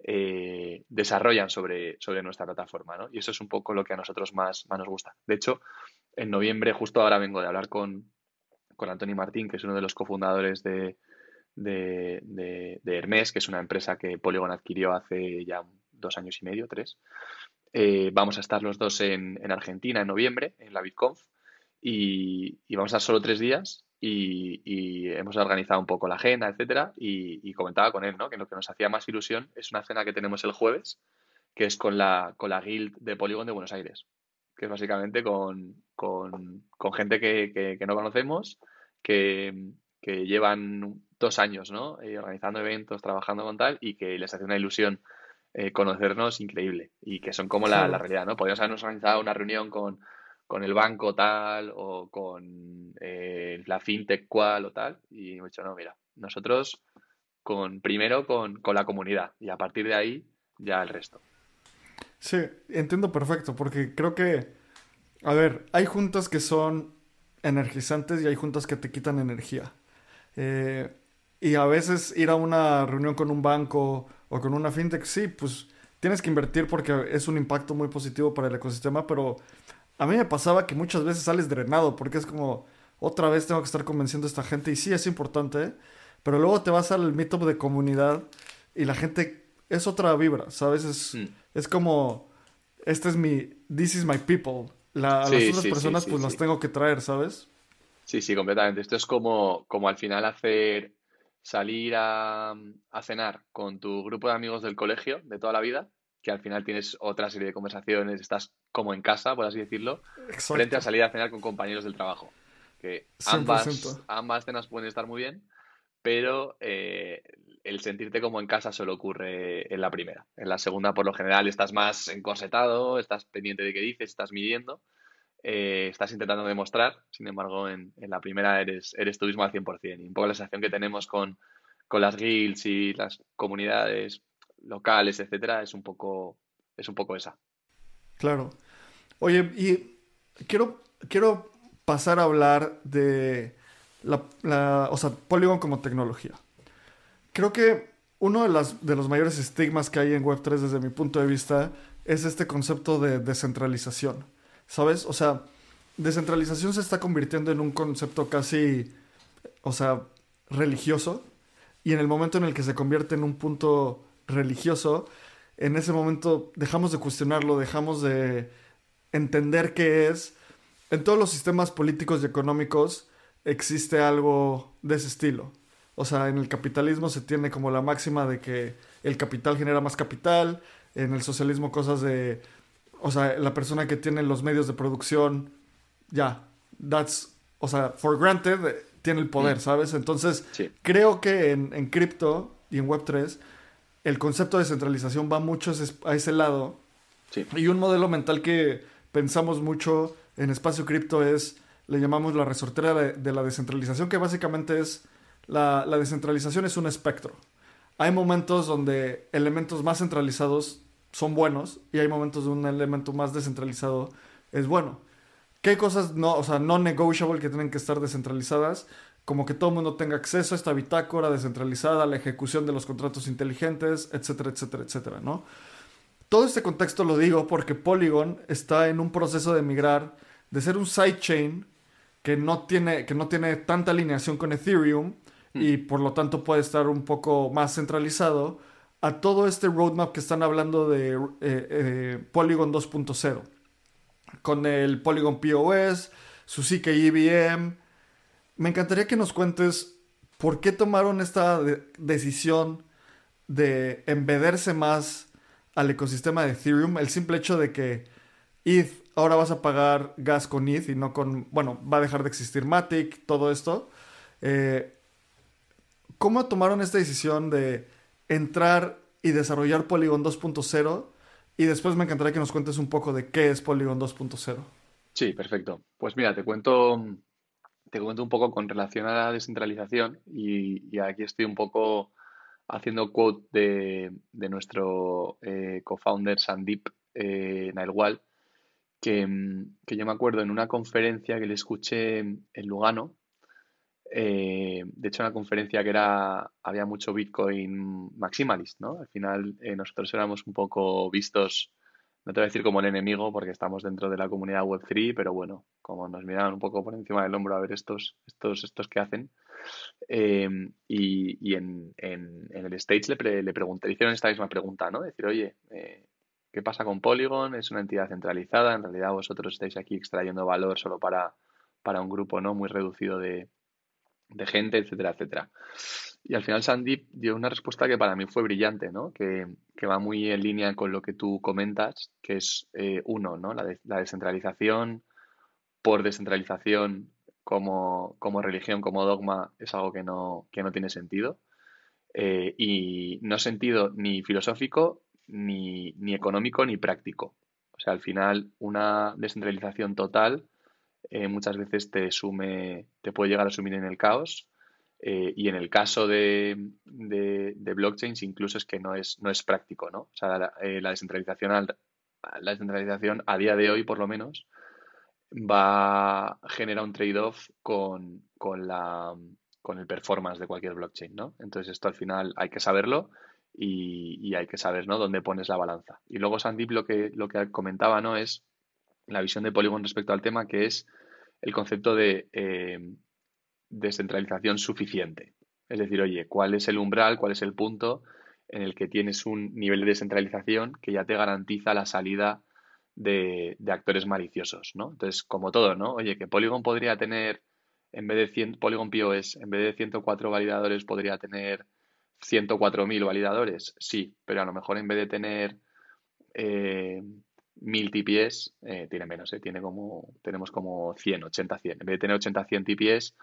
eh, desarrollan sobre, sobre nuestra plataforma, ¿no? Y eso es un poco lo que a nosotros más, más nos gusta. De hecho, en noviembre, justo ahora vengo de hablar con, con Antonio Martín, que es uno de los cofundadores de, de, de, Hermes, que es una empresa que Polygon adquirió hace ya dos años y medio, tres. Eh, vamos a estar los dos en, en, Argentina en noviembre, en la BitConf, y, vamos a estar solo tres días y, hemos organizado un poco la agenda, etcétera, y, comentaba con él, ¿no? Que lo que nos hacía más ilusión es una cena que tenemos el jueves, que es con la, con la guild de Polygon de Buenos Aires, que es básicamente con, con, con gente que, que, no conocemos, que, que, llevan dos años, ¿no? Eh, organizando eventos, trabajando con tal, y que les hace una ilusión eh, conocernos increíble, y que son como la, la realidad, ¿no? Podríamos habernos organizado una reunión con con el banco tal o con eh, la fintech cual o tal. Y hemos dicho, no, mira, nosotros con primero con, la comunidad y a partir de ahí ya el resto. Sí, entiendo perfecto, porque creo que, a ver, hay juntas que son energizantes y hay juntas que te quitan energía. Eh, y a veces ir a una reunión con un banco o con una fintech, sí, pues tienes que invertir porque es un impacto muy positivo para el ecosistema, pero a mí me pasaba que muchas veces sales drenado porque es como, otra vez tengo que estar convenciendo a esta gente y sí es importante, pero luego te vas al meetup de comunidad y la gente es otra vibra, ¿sabes? Es, mm. es como, este es mi, this is my people. La, las otras personas pues las tengo que traer, ¿sabes? Sí, sí, completamente. Esto es como, como al final hacer salir a, a cenar con tu grupo de amigos del colegio de toda la vida que al final tienes otra serie de conversaciones, estás como en casa, por así decirlo, frente a salir a cenar con compañeros del trabajo. Que ambas, ambas cenas pueden estar muy bien, pero eh, el sentirte como en casa solo ocurre en la primera. En la segunda, por lo general, estás más encorsetado, estás pendiente de qué dices, estás midiendo, eh, estás intentando demostrar. Sin embargo, en, la primera eres, eres tú mismo al 100%. Y un poco la sensación que tenemos con, con las guilds y las comunidades locales, etcétera, es un poco, es un poco esa. Claro. Oye, y quiero, quiero pasar a hablar de la, o sea, Polygon como tecnología. Creo que uno de, las, de los mayores estigmas que hay en Web3 desde mi punto de vista es este concepto de descentralización. ¿Sabes? O sea, descentralización se está convirtiendo en un concepto casi, o sea, religioso. Y en el momento en el que se convierte en un punto religioso, en ese momento dejamos de cuestionarlo, dejamos de entender qué es. En todos los sistemas políticos y económicos existe algo de ese estilo. O sea, en el capitalismo se tiene como la máxima de que el capital genera más capital, en el socialismo cosas de, o sea, la persona que tiene los medios de producción, ya, that's, o sea, for granted, tiene el poder, mm. ¿sabes? Entonces, creo que en, en cripto y en Web3 el concepto de centralización va mucho a ese lado. Y un modelo mental que pensamos mucho en espacio cripto es, le llamamos la resortera de, la descentralización, que básicamente es, la, descentralización es un espectro. Hay momentos donde elementos más centralizados son buenos y hay momentos donde un elemento más descentralizado es bueno. ¿Qué cosas no, o sea, no negotiable que tienen que estar descentralizadas? como que todo el mundo tenga acceso a esta bitácora descentralizada, la ejecución de los contratos inteligentes, etcétera, etcétera, etcétera, ¿no? Todo este contexto lo digo porque Polygon está en un proceso de migrar de ser un sidechain que no tiene, que no tiene tanta alineación con Ethereum y mm. por lo tanto puede estar un poco más centralizado a todo este roadmap que están hablando de eh, eh, Polygon 2.0 con el Polygon POS, su CK EVM, me encantaría que nos cuentes por qué tomaron esta decisión de embederse más al ecosistema de Ethereum. El simple hecho de que ETH, ahora vas a pagar gas con ETH y no con, bueno, va a dejar de existir Matic, todo esto. Eh, ¿Cómo tomaron esta decisión de entrar y desarrollar Polygon 2.0? Y después me encantaría que nos cuentes un poco de qué es Polygon 2.0. Sí, perfecto. Pues mira, te cuento te cuento un poco con relación a la descentralización y, aquí estoy un poco haciendo quote de, nuestro eh, co-founder Sandip eh, Nailwal, que, que yo me acuerdo en una conferencia que le escuché en Lugano, eh, de hecho, una conferencia que era, había mucho Bitcoin maximalist, ¿no? Al final eh, nosotros éramos un poco vistos, no te voy a decir como el enemigo, porque estamos dentro de la comunidad Web3, pero bueno, como nos miraban un poco por encima del hombro a ver estos, estos, estos que hacen. Eh, y, en, el stage le, le, pregunté, le hicieron esta misma pregunta, ¿no? Decir, oye, ¿qué pasa con Polygon? Es una entidad centralizada, en realidad vosotros estáis aquí extrayendo valor solo para, para un grupo, ¿no? Muy reducido de de gente, etcétera, etcétera. Y al final Sandeep dio una respuesta que para mí fue brillante, ¿no? Que, va muy en línea con lo que tú comentas, que es eh, uno, ¿no? La, la, descentralización por descentralización como, como, religión, como dogma, es algo que no, que no tiene sentido. Eh, y no sentido ni filosófico, ni, ni económico, ni práctico. O sea, al final, una descentralización total eh, muchas veces te sume, te puede llegar a sumir en el caos. Eh, y en el caso de, de, blockchains, incluso es que no es, no es práctico, ¿no? O sea, la, eh, descentralización, la descentralización a día de hoy, por lo menos, va a generar un trade-off con, con, con el performance de cualquier blockchain, ¿no? Entonces, esto al final hay que saberlo y, y, hay que saber, ¿no? Dónde pones la balanza. Y luego Sandeep lo que, lo que comentaba, ¿no? Es la visión de Polygon respecto al tema, que es el concepto de eh, descentralización suficiente. Es decir, oye, ¿cuál es el umbral, cuál es el punto en el que tienes un nivel de descentralización que ya te garantiza la salida de, actores maliciosos, ¿no? Entonces, como todo, ¿no? Oye, que Polygon podría tener, en vez de 100, Polygon POS, en vez de 104 validadores, podría tener 104.000 validadores. Sí, pero a lo mejor en vez de tener eh, 1000 TPS, eh, tiene menos, eh, tiene como, tenemos como 100, 80, 100. En vez de tener 80, 100 TPS,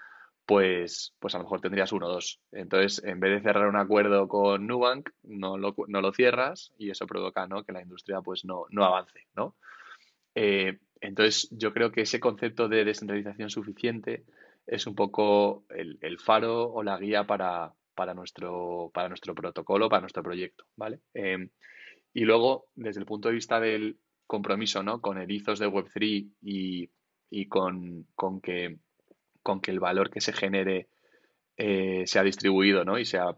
pues, pues a lo mejor tendrías uno o dos. Entonces, en vez de cerrar un acuerdo con Nubank, no lo, no lo cierras y eso provoca ¿no? que la industria pues no, no avance, ¿no? Eh, entonces, yo creo que ese concepto de descentralización suficiente es un poco el, el faro o la guía para, para, nuestro, para nuestro protocolo, para nuestro proyecto, ¿vale? y luego, desde el punto de vista del, compromiso ¿no? con ethos de Web3 y, y con, con, que, con que el valor que se genere eh, sea distribuido ¿no? y sea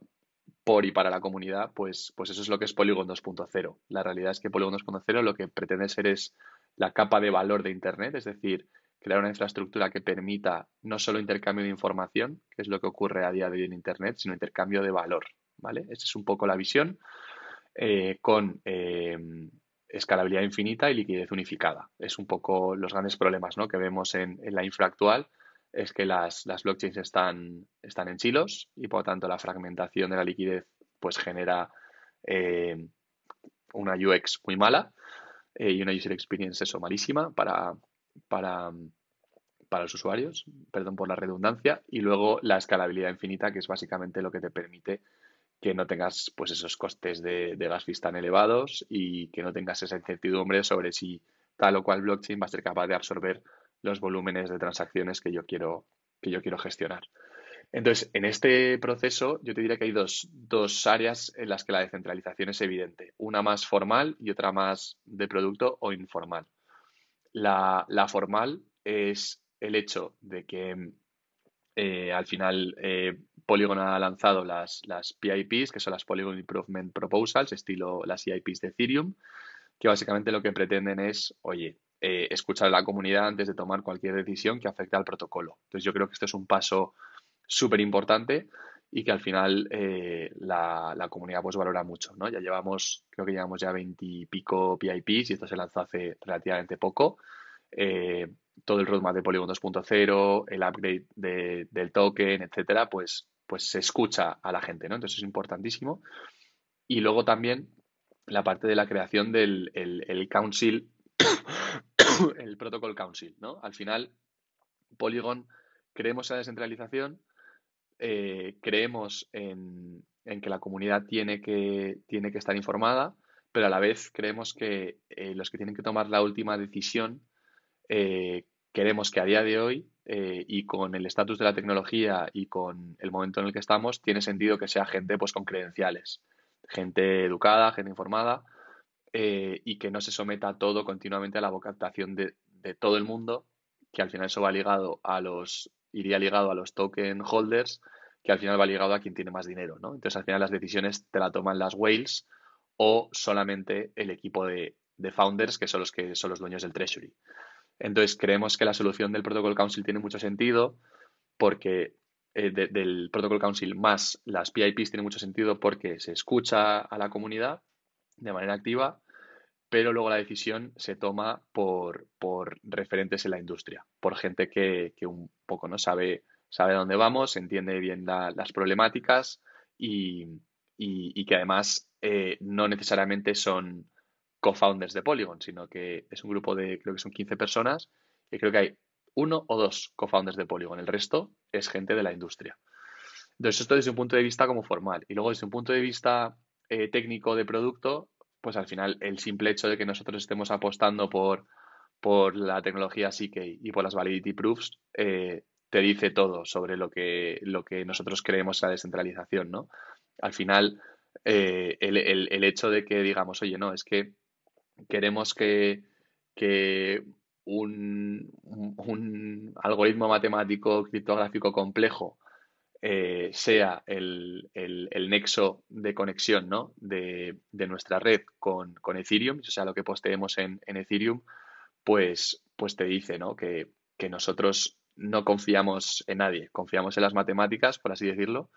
por y para la comunidad, pues, pues eso es lo que es Polygon 2.0. La realidad es que Polygon 2.0 lo que pretende ser es la capa de valor de Internet, es decir, crear una infraestructura que permita no solo intercambio de información, que es lo que ocurre a día de hoy en Internet, sino intercambio de valor. ¿vale? Esa es un poco la visión eh, con eh, escalabilidad infinita y liquidez unificada. Es un poco los grandes problemas ¿no? que vemos en, la infra actual, es que las, blockchains están, están en silos y por lo tanto la fragmentación de la liquidez pues genera eh, una UX muy mala eh, y una user experience eso malísima para, para, para los usuarios, perdón por la redundancia, y luego la escalabilidad infinita, que es básicamente lo que te permite que no tengas pues esos costes de, gas fees tan elevados y que no tengas esa incertidumbre sobre si tal o cual blockchain va a ser capaz de absorber los volúmenes de transacciones que yo quiero, que yo quiero gestionar. Entonces, en este proceso, yo te diría que hay dos, áreas en las que la descentralización es evidente. Una más formal y otra más de producto o informal. La, formal es el hecho de que eh, al final eh, Polygon ha lanzado las, las PIPs, que son las Polygon Improvement Proposals, estilo las EIPs de Ethereum, que básicamente lo que pretenden es, oye, eh, escuchar a la comunidad antes de tomar cualquier decisión que afecte al protocolo. Entonces yo creo que esto es un paso súper importante y que al final eh, la, comunidad pues valora mucho, ¿no? Ya llevamos, creo que llevamos ya 20 y pico PIPs y esto se lanzó hace relativamente poco. Eh, todo el roadmap de Polygon 2.0, el upgrade del token, etcétera, pues pues se escucha a la gente, ¿no? Entonces es importantísimo. Y luego también la parte de la creación del el, council, [coughs] el protocol council, ¿no? Al final, Polygon, creemos en la descentralización, eh, creemos en, que la comunidad tiene que, tiene que estar informada, pero a la vez creemos que eh, los que tienen que tomar la última decisión, eh, queremos que a día de hoy eh, y con el estatus de la tecnología y con el momento en el que estamos, tiene sentido que sea gente pues con credenciales, gente educada, gente informada, eh, y que no se someta todo continuamente a la vocalización de, de, todo el mundo, que al final eso va ligado a los, iría ligado a los token holders, que al final va ligado a quien tiene más dinero, ¿no? Entonces al final las decisiones te la toman las whales o solamente el equipo de, de founders, que son los que son los dueños del treasury. Entonces creemos que la solución del Protocol Council tiene mucho sentido porque eh, del Protocol Council más las PIPs tiene mucho sentido porque se escucha a la comunidad de manera activa, pero luego la decisión se toma por, por referentes en la industria, por gente que, que, un poco no sabe, sabe dónde vamos, entiende bien las problemáticas y, y, que además eh, no necesariamente son co-founders de Polygon, sino que es un grupo de, creo que son 15 personas, y creo que hay uno o dos co-founders de Polygon, el resto es gente de la industria. Entonces, esto desde un punto de vista como formal. Y luego, desde un punto de vista eh, técnico de producto, pues al final el simple hecho de que nosotros estemos apostando por, por la tecnología CK y por las validity proofs, eh, te dice todo sobre lo que, lo que nosotros creemos la descentralización, ¿no? Al final, eh, el, el, hecho de que digamos, oye, no, es que queremos que, un, algoritmo matemático criptográfico complejo eh, sea el, nexo de conexión ¿no? de, nuestra red con, Ethereum, o sea, lo que posteemos en, Ethereum, pues, pues te dice ¿no? que, nosotros no confiamos en nadie, confiamos en las matemáticas, por así decirlo,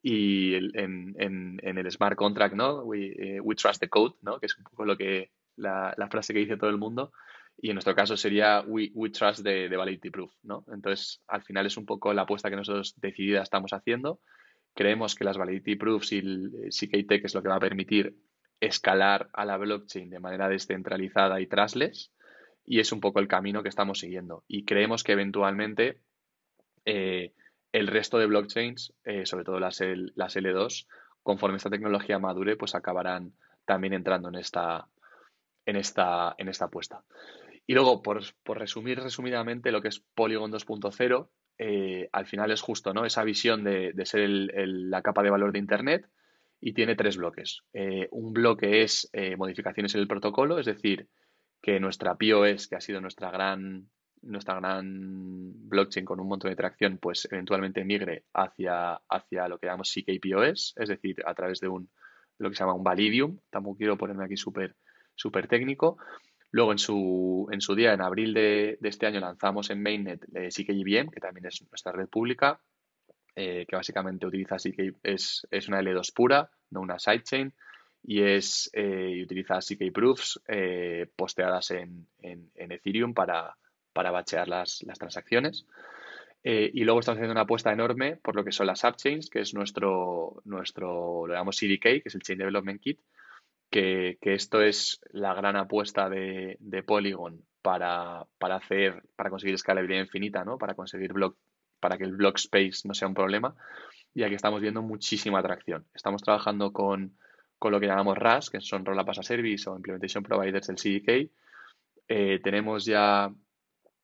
y en, el smart contract, ¿no? We, eh, we, trust the code, ¿no? Que es un poco lo que, la, frase que dice todo el mundo. Y en nuestro caso sería we, trust the, validity proof, ¿no? Entonces, al final es un poco la apuesta que nosotros decidida estamos haciendo. Creemos que las validity proofs y el CKTech es lo que va a permitir escalar a la blockchain de manera descentralizada y trustless. Y es un poco el camino que estamos siguiendo. Y creemos que eventualmente eh, el resto de blockchains, eh, sobre todo las, las L2, conforme esta tecnología madure, pues acabarán también entrando en esta, en esta, en esta apuesta. Y luego, por, resumir resumidamente lo que es Polygon 2.0, eh, al final es justo, ¿no? Esa visión de, ser la capa de valor de Internet y tiene tres bloques. Eh, un bloque es eh, modificaciones en el protocolo, es decir, que nuestra POS, que ha sido nuestra gran, nuestra gran blockchain con un montón de tracción, pues eventualmente migre hacia, hacia lo que llamamos CKPOS, es decir, a través de un, lo que se llama un Validium. Tampoco quiero ponerme aquí súper súper técnico. Luego, en su, en su día, en abril de, este año, lanzamos en Mainnet eh, CKIBM, que también es nuestra red pública, eh, que básicamente utiliza CK, es, es una L2 pura, no una sidechain, y es eh, utiliza CK Proofs eh, posteadas en, en, Ethereum para, para bachear las, las transacciones. y luego estamos haciendo una apuesta enorme por lo que son las subchains, que es nuestro, nuestro lo llamamos CDK, que es el Chain Development Kit, que, esto es la gran apuesta de, Polygon para, hacer, para conseguir escalabilidad infinita, ¿no? Para conseguir block, para que el block space no sea un problema. Y aquí estamos viendo muchísima atracción. Estamos trabajando con, lo que llamamos RAS, que son Roll Up as a Service o Implementation Providers del CDK. Eh, tenemos ya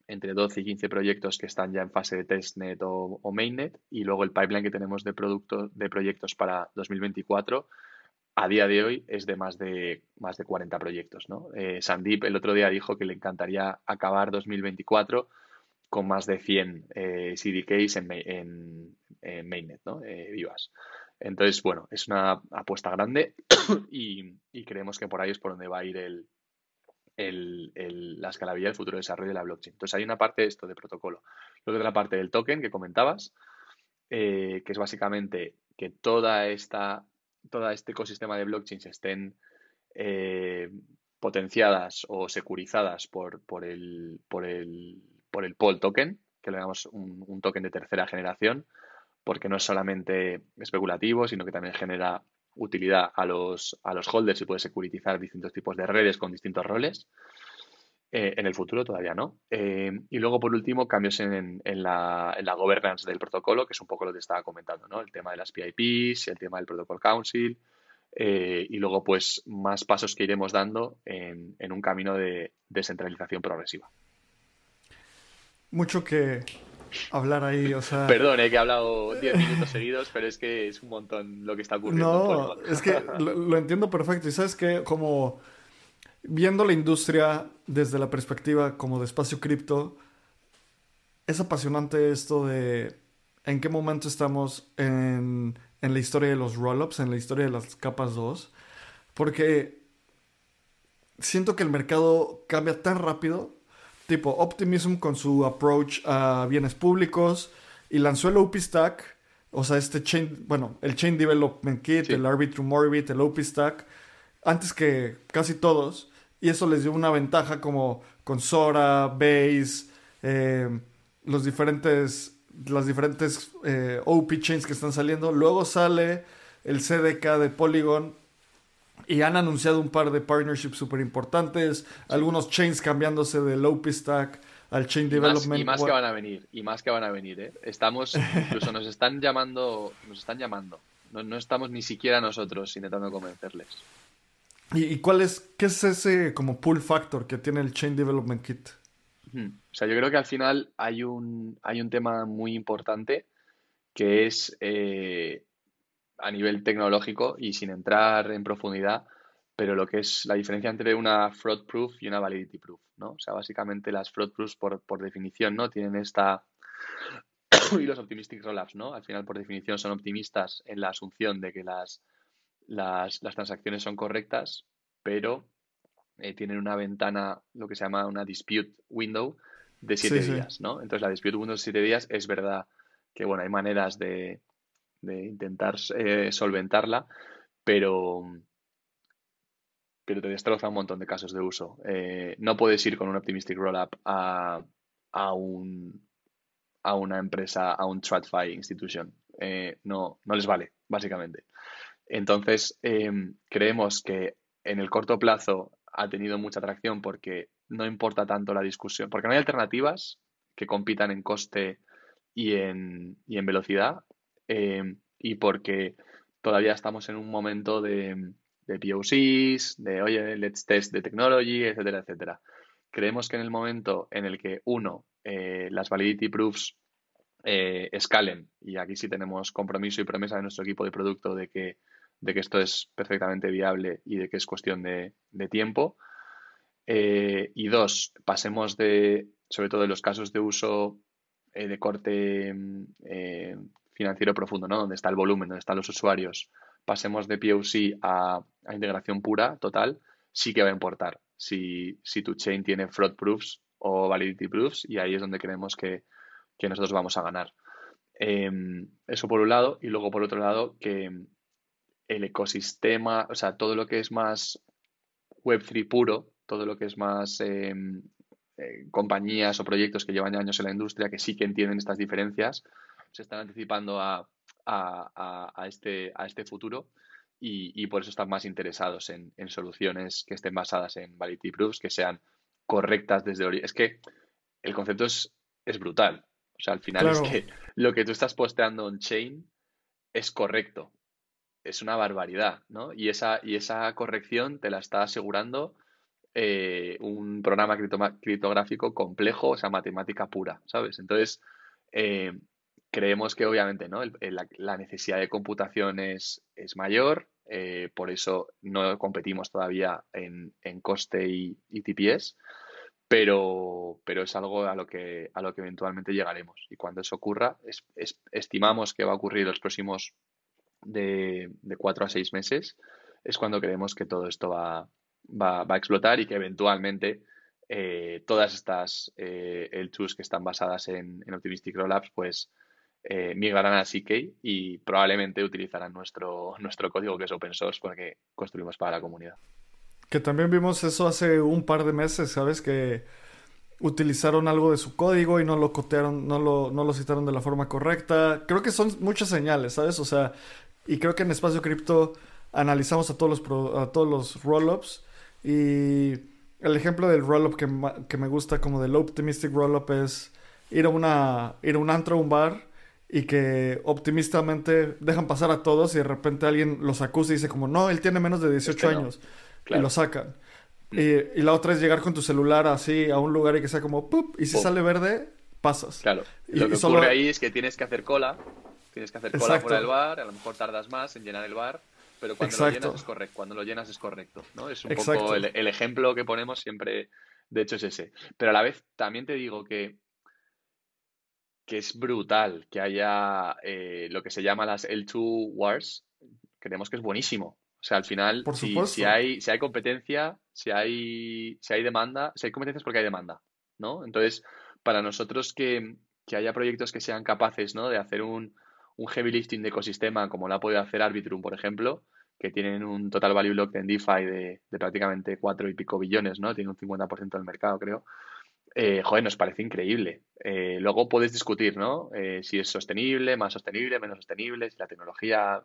entre 12 y 15 proyectos que están ya en fase de testnet o, o mainnet y luego el pipeline que tenemos de, productos de proyectos para 2024 a día de hoy es de más de, más de 40 proyectos. ¿no? Eh, Sandeep el otro día dijo que le encantaría acabar 2024 con más de 100 eh, CDKs en, Mainnet, ¿no? Eh, vivas. Entonces, bueno, es una apuesta grande [coughs] y, creemos que por ahí es por donde va a ir el, el, la escalabilidad, el futuro desarrollo de la blockchain. Entonces, hay una parte de esto de protocolo. Luego, otra parte del token que comentabas, que es básicamente que toda esta todo este ecosistema de blockchains estén eh, potenciadas o securizadas por, por, el, por, el, por el POL token, que le llamamos un, token de tercera generación, porque no es solamente especulativo, sino que también genera utilidad a los, a los holders y puede securitizar distintos tipos de redes con distintos roles. Eh, en el futuro todavía no. Eh, y luego, por último, cambios en, la, en, la, governance del protocolo, que es un poco lo que estaba comentando, ¿no? El tema de las PIPs, el tema del Protocol Council, eh, y luego, pues, más pasos que iremos dando en, un camino de descentralización progresiva. Mucho que hablar ahí, o sea... [laughs] Perdón, que he hablado 10 minutos seguidos, pero es que es un montón lo que está ocurriendo. No, es que [laughs] lo, lo entiendo perfecto. Y sabes que como viendo la industria desde la perspectiva como de espacio cripto, es apasionante esto de en qué momento estamos en, en la historia de los rollups, en la historia de las capas 2, porque siento que el mercado cambia tan rápido, tipo Optimism con su approach a bienes públicos y lanzó el OP Stack, o sea, este chain, bueno, el Chain Development Kit, el Arbitrum Orbit, el OP Stack, antes que casi todos, y eso les dio una ventaja como con Sora, Base, eh, los diferentes las diferentes eh, OP chains que están saliendo. Luego sale el CDK de Polygon y han anunciado un par de partnerships súper importantes. Algunos chains cambiándose del OP Stack al Chain Development. y más que van a venir, y más que van a venir, ¿eh? Estamos, incluso nos están llamando, nos están llamando. No, no estamos ni siquiera nosotros intentando convencerles. ¿Y, ¿Y, cuál es, qué es ese como pull factor que tiene el Chain Development Kit? O sea, yo creo que al final hay un, hay un tema muy importante que es eh, a nivel tecnológico y sin entrar en profundidad, pero lo que es la diferencia entre una fraud proof y una validity proof, ¿no? O sea, básicamente las fraud proofs por, por definición, ¿no? Tienen esta... [coughs] y los optimistic rollups, ¿no? Al final, por definición, son optimistas en la asunción de que las, las, las transacciones son correctas, pero eh, tienen una ventana, lo que se llama una dispute window de siete días, ¿no? Entonces la dispute window de siete días es verdad que, bueno, hay maneras de, intentar eh, solventarla, pero, pero te destroza un montón de casos de uso. Eh, no puedes ir con un optimistic rollup a, a, un, a una empresa, a un TradFi institution. no, no les vale, básicamente. Entonces, creemos que en el corto plazo ha tenido mucha atracción porque no importa tanto la discusión, porque no hay alternativas que compitan en coste y en, y en velocidad, eh, y porque todavía estamos en un momento de, de POCs, de oye, let's test the technology, etcétera, etcétera. Creemos que en el momento en el que, uno, eh, las validity proofs eh, escalen, y aquí sí tenemos compromiso y promesa de nuestro equipo de producto de que de que esto es perfectamente viable y de que es cuestión de, tiempo. Eh, y dos, pasemos de, sobre todo en los casos de uso eh, de corte mm, eh, financiero profundo, ¿no? Donde está el volumen, donde están los usuarios, pasemos de POC a, integración pura, total, sí que va a importar si, si, tu chain tiene fraud proofs o validity proofs y ahí es donde creemos que, que nosotros vamos a ganar. Em, eso por un lado y luego por otro lado que el ecosistema, o sea, todo lo que es más Web3 puro, todo lo que es más em, eh, compañías o proyectos que llevan años en la industria, que sí que entienden estas diferencias, se están anticipando a, este, a este futuro y, por eso están más interesados en, soluciones que estén basadas en validity proofs, que sean correctas desde origen. Es que el concepto es, es brutal. O sea, al final es que lo que tú estás posteando on-chain es correcto es una barbaridad, ¿no? Y esa, y esa corrección te la está asegurando eh, un programa criptográfico complejo, o sea, matemática pura, ¿sabes? Entonces, eh, creemos que obviamente ¿no? la, necesidad de computación es, mayor, eh, por eso no competimos todavía en, coste y, TPS, pero, pero, es algo a lo, que, a lo que eventualmente llegaremos. Y cuando eso ocurra, estimamos que va a ocurrir los próximos de, de cuatro a seis meses, es cuando creemos que todo esto va, va, a explotar y que eventualmente eh, todas estas eh, que están basadas en, en Optimistic Rollups, pues eh, migrarán a CK y probablemente utilizarán nuestro, nuestro código que es open source porque construimos para la comunidad. Que también vimos eso hace un par de meses, ¿sabes? Que utilizaron algo de su código y no lo cotearon, no lo, no lo citaron de la forma correcta. Creo que son muchas señales, ¿sabes? O sea, y creo que en Espacio Cripto analizamos a todos los, a todos los rollups y el ejemplo del rollup que, que me gusta como del optimistic rollup es ir a una ir a un antro a un bar y que optimistamente dejan pasar a todos y de repente alguien los acusa y dice como no, él tiene menos de 18 años y lo sacan. Mm. Y, la otra es llegar con tu celular así a un lugar y que sea como ¡pup! y si sale verde, pasas. Claro. Y, lo que ocurre ahí es que tienes que hacer cola Tienes que hacer cola fuera del bar, a lo mejor tardas más en llenar el bar pero cuando lo llenas es correcto, cuando lo llenas es correcto, ¿no? Es un poco el, ejemplo que ponemos siempre, de hecho, es ese. Pero a la vez también te digo que, que es brutal que haya eh, lo que se llama las L2 Wars. Creemos que es buenísimo. O sea, al final, si, si, hay, si hay competencia, si hay, si hay demanda, si hay competencia es porque hay demanda, ¿no? Entonces, para nosotros que, que haya proyectos que sean capaces, ¿no? De hacer un, un heavy lifting de ecosistema como lo ha podido hacer Arbitrum, por ejemplo, que tienen un total value locked en DeFi de, prácticamente cuatro y pico billones, ¿no? Tiene un 50% del mercado, creo. Eh, joder, nos parece increíble. Eh, luego puedes discutir, ¿no? Eh, si es sostenible, más sostenible, menos sostenible, si la tecnología...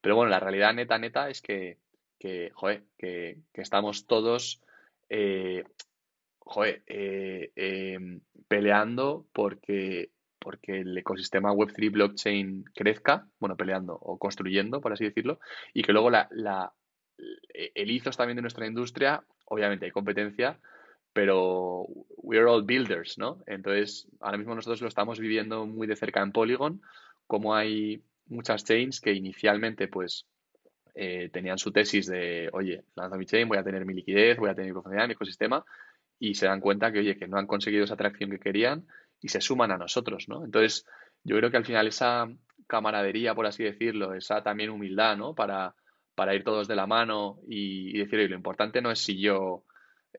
Pero bueno, la realidad neta, neta es que, que joder, que, estamos todos, joder, em, peleando porque porque el ecosistema Web3 blockchain crezca, bueno, peleando o construyendo, por así decirlo, y que luego la, el ethos también de nuestra industria, obviamente hay competencia, pero we're all builders, ¿no? Entonces, ahora mismo nosotros lo estamos viviendo muy de cerca en Polygon, como hay muchas chains que inicialmente, pues, eh, tenían su tesis de, oye, lanzo mi chain, voy a tener mi liquidez, voy a tener mi profundidad, mi ecosistema, y se dan cuenta que, oye, que no han conseguido esa atracción que querían y se suman a nosotros, ¿no? Entonces, yo creo que al final esa camaradería, por así decirlo, esa también humildad, ¿no? Para, para ir todos de la mano y, decir, oye, lo importante no es si yo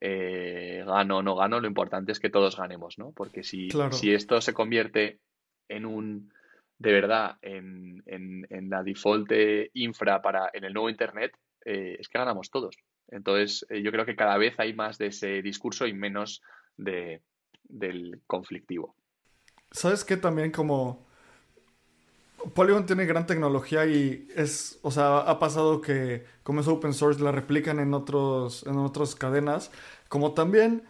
eh, gano o no gano, lo importante es que todos ganemos, ¿no? Porque si, si esto se convierte en un, de verdad, en, en, la default infra para en el nuevo Internet, eh, es que ganamos todos. Entonces, eh, yo creo que cada vez hay más de ese discurso y menos de, del conflictivo. ¿Sabes qué? También como Polygon tiene gran tecnología y es, o sea, ha pasado que como es open source la replican en otros en otras cadenas, como también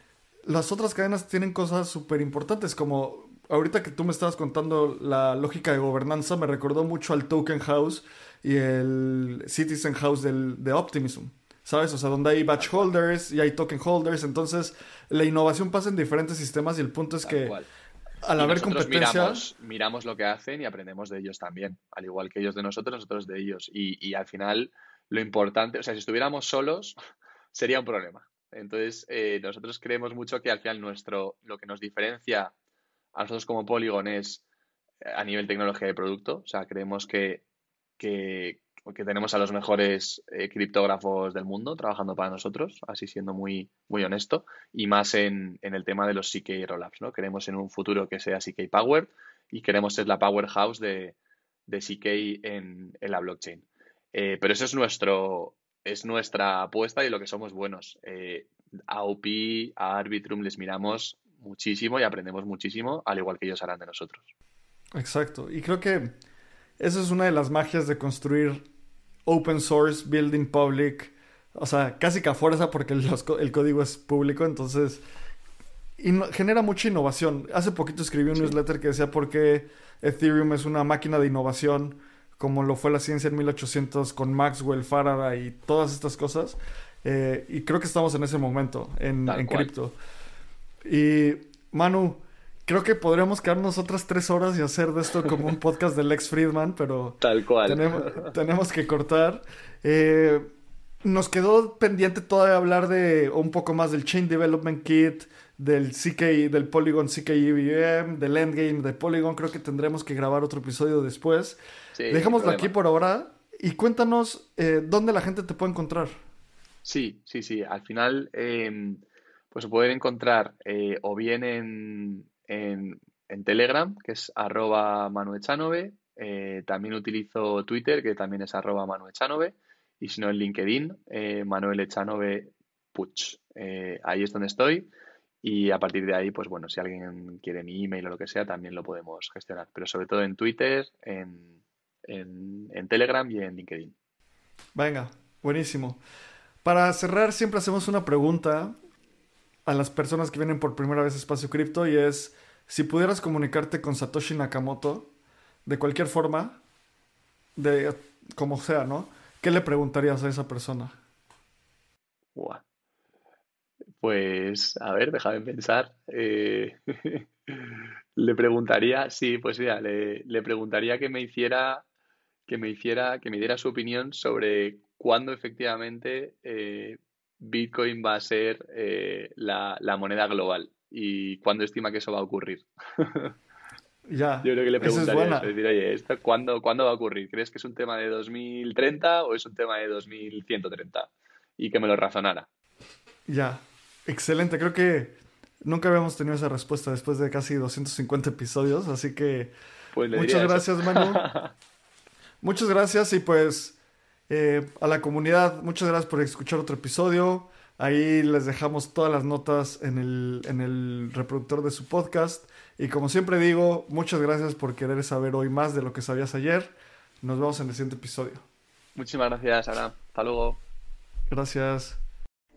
las otras cadenas tienen cosas súper importantes como ahorita que tú me estabas contando la lógica de gobernanza me recordó mucho al Token House y el Citizen House del, de Optimism. ¿Sabes? O sea, donde hay batch holders y hay token holders, entonces la innovación pasa en diferentes sistemas y el punto es que al haber competencia... Miramos, miramos, lo que hacen y aprendemos de ellos también, al igual que ellos de nosotros, nosotros de ellos. Y, y al final lo importante, o sea, si estuviéramos solos [laughs] sería un problema. Entonces, eh, nosotros creemos mucho que al final nuestro, lo que nos diferencia a nosotros como Polygon es eh, a nivel tecnología de producto. O sea, creemos que, que, tenemos a los mejores eh, criptógrafos del mundo trabajando para nosotros, así siendo muy, muy honesto, y más en, el tema de los CK Rollups, ¿no? Queremos en un futuro que sea CK Power y queremos ser la powerhouse de, de CK en, la blockchain. Eh, pero eso es nuestro es nuestra apuesta y lo que somos buenos. Eh, a OP, a Arbitrum les miramos muchísimo y aprendemos muchísimo, al igual que ellos harán de nosotros. Exacto. Y creo que esa es una de las magias de construir open source, building public, o sea, casi que a fuerza porque el, código es público, entonces genera mucha innovación. Hace poquito escribí un newsletter que decía por qué Ethereum es una máquina de innovación, como lo fue la ciencia en 1800 con Maxwell, Faraday y todas estas cosas. Eh, y creo que estamos en ese momento en, en cripto. Y Manu, creo que podríamos quedarnos otras tres horas y hacer de esto como un [laughs] podcast de Lex Friedman, pero tal cual tenemos, que cortar. Eh, nos quedó pendiente todavía hablar de un poco más del Chain Development Kit, del CK, del Polygon CK EVM, del Endgame de Polygon. Creo que tendremos que grabar otro episodio después. Dejémoslo aquí por ahora y cuéntanos eh, dónde la gente te puede encontrar. Sí, sí, sí. Al final, em, pues se pueden encontrar eh, o bien en, en, Telegram, que es arroba manuechanove. Eh, también utilizo Twitter, que también es arroba manuechanove. Y si no, en LinkedIn, eh, Manuel Echanove Puch. Eh, ahí es donde estoy. Y a partir de ahí, pues bueno, si alguien quiere mi email o lo que sea, también lo podemos gestionar. Pero sobre todo en Twitter, en, en Telegram y en LinkedIn. Venga, buenísimo. Para cerrar, siempre hacemos una pregunta a las personas que vienen por primera vez a Espacio Cripto y es si pudieras comunicarte con Satoshi Nakamoto de cualquier forma, de como sea, ¿no? ¿Qué le preguntarías a esa persona? Pues, a ver, déjame pensar. Eh, [laughs] le preguntaría, sí, pues mira, le, le, preguntaría que me hiciera que me hiciera, que me diera su opinión sobre cuándo efectivamente eh, Bitcoin va a ser eh, la, moneda global y cuándo estima que eso va a ocurrir. [laughs] Ya, Yo creo que le preguntaría es decir, oye, ¿esto cuándo, ¿cuándo va a ocurrir? ¿Crees que es un tema de 2030 o es un tema de 2130? Y que me lo razonara. Ya, excelente. Creo que nunca habíamos tenido esa respuesta después de casi 250 episodios, así que pues muchas gracias, Manu. [laughs] muchas gracias y pues eh, a la comunidad, muchas gracias por escuchar otro episodio. Ahí les dejamos todas las notas en el, en el reproductor de su podcast. Y como siempre digo, muchas gracias por querer saber hoy más de lo que sabías ayer. Nos vemos en el siguiente episodio. Muchísimas gracias, Ana. Hasta luego. Gracias.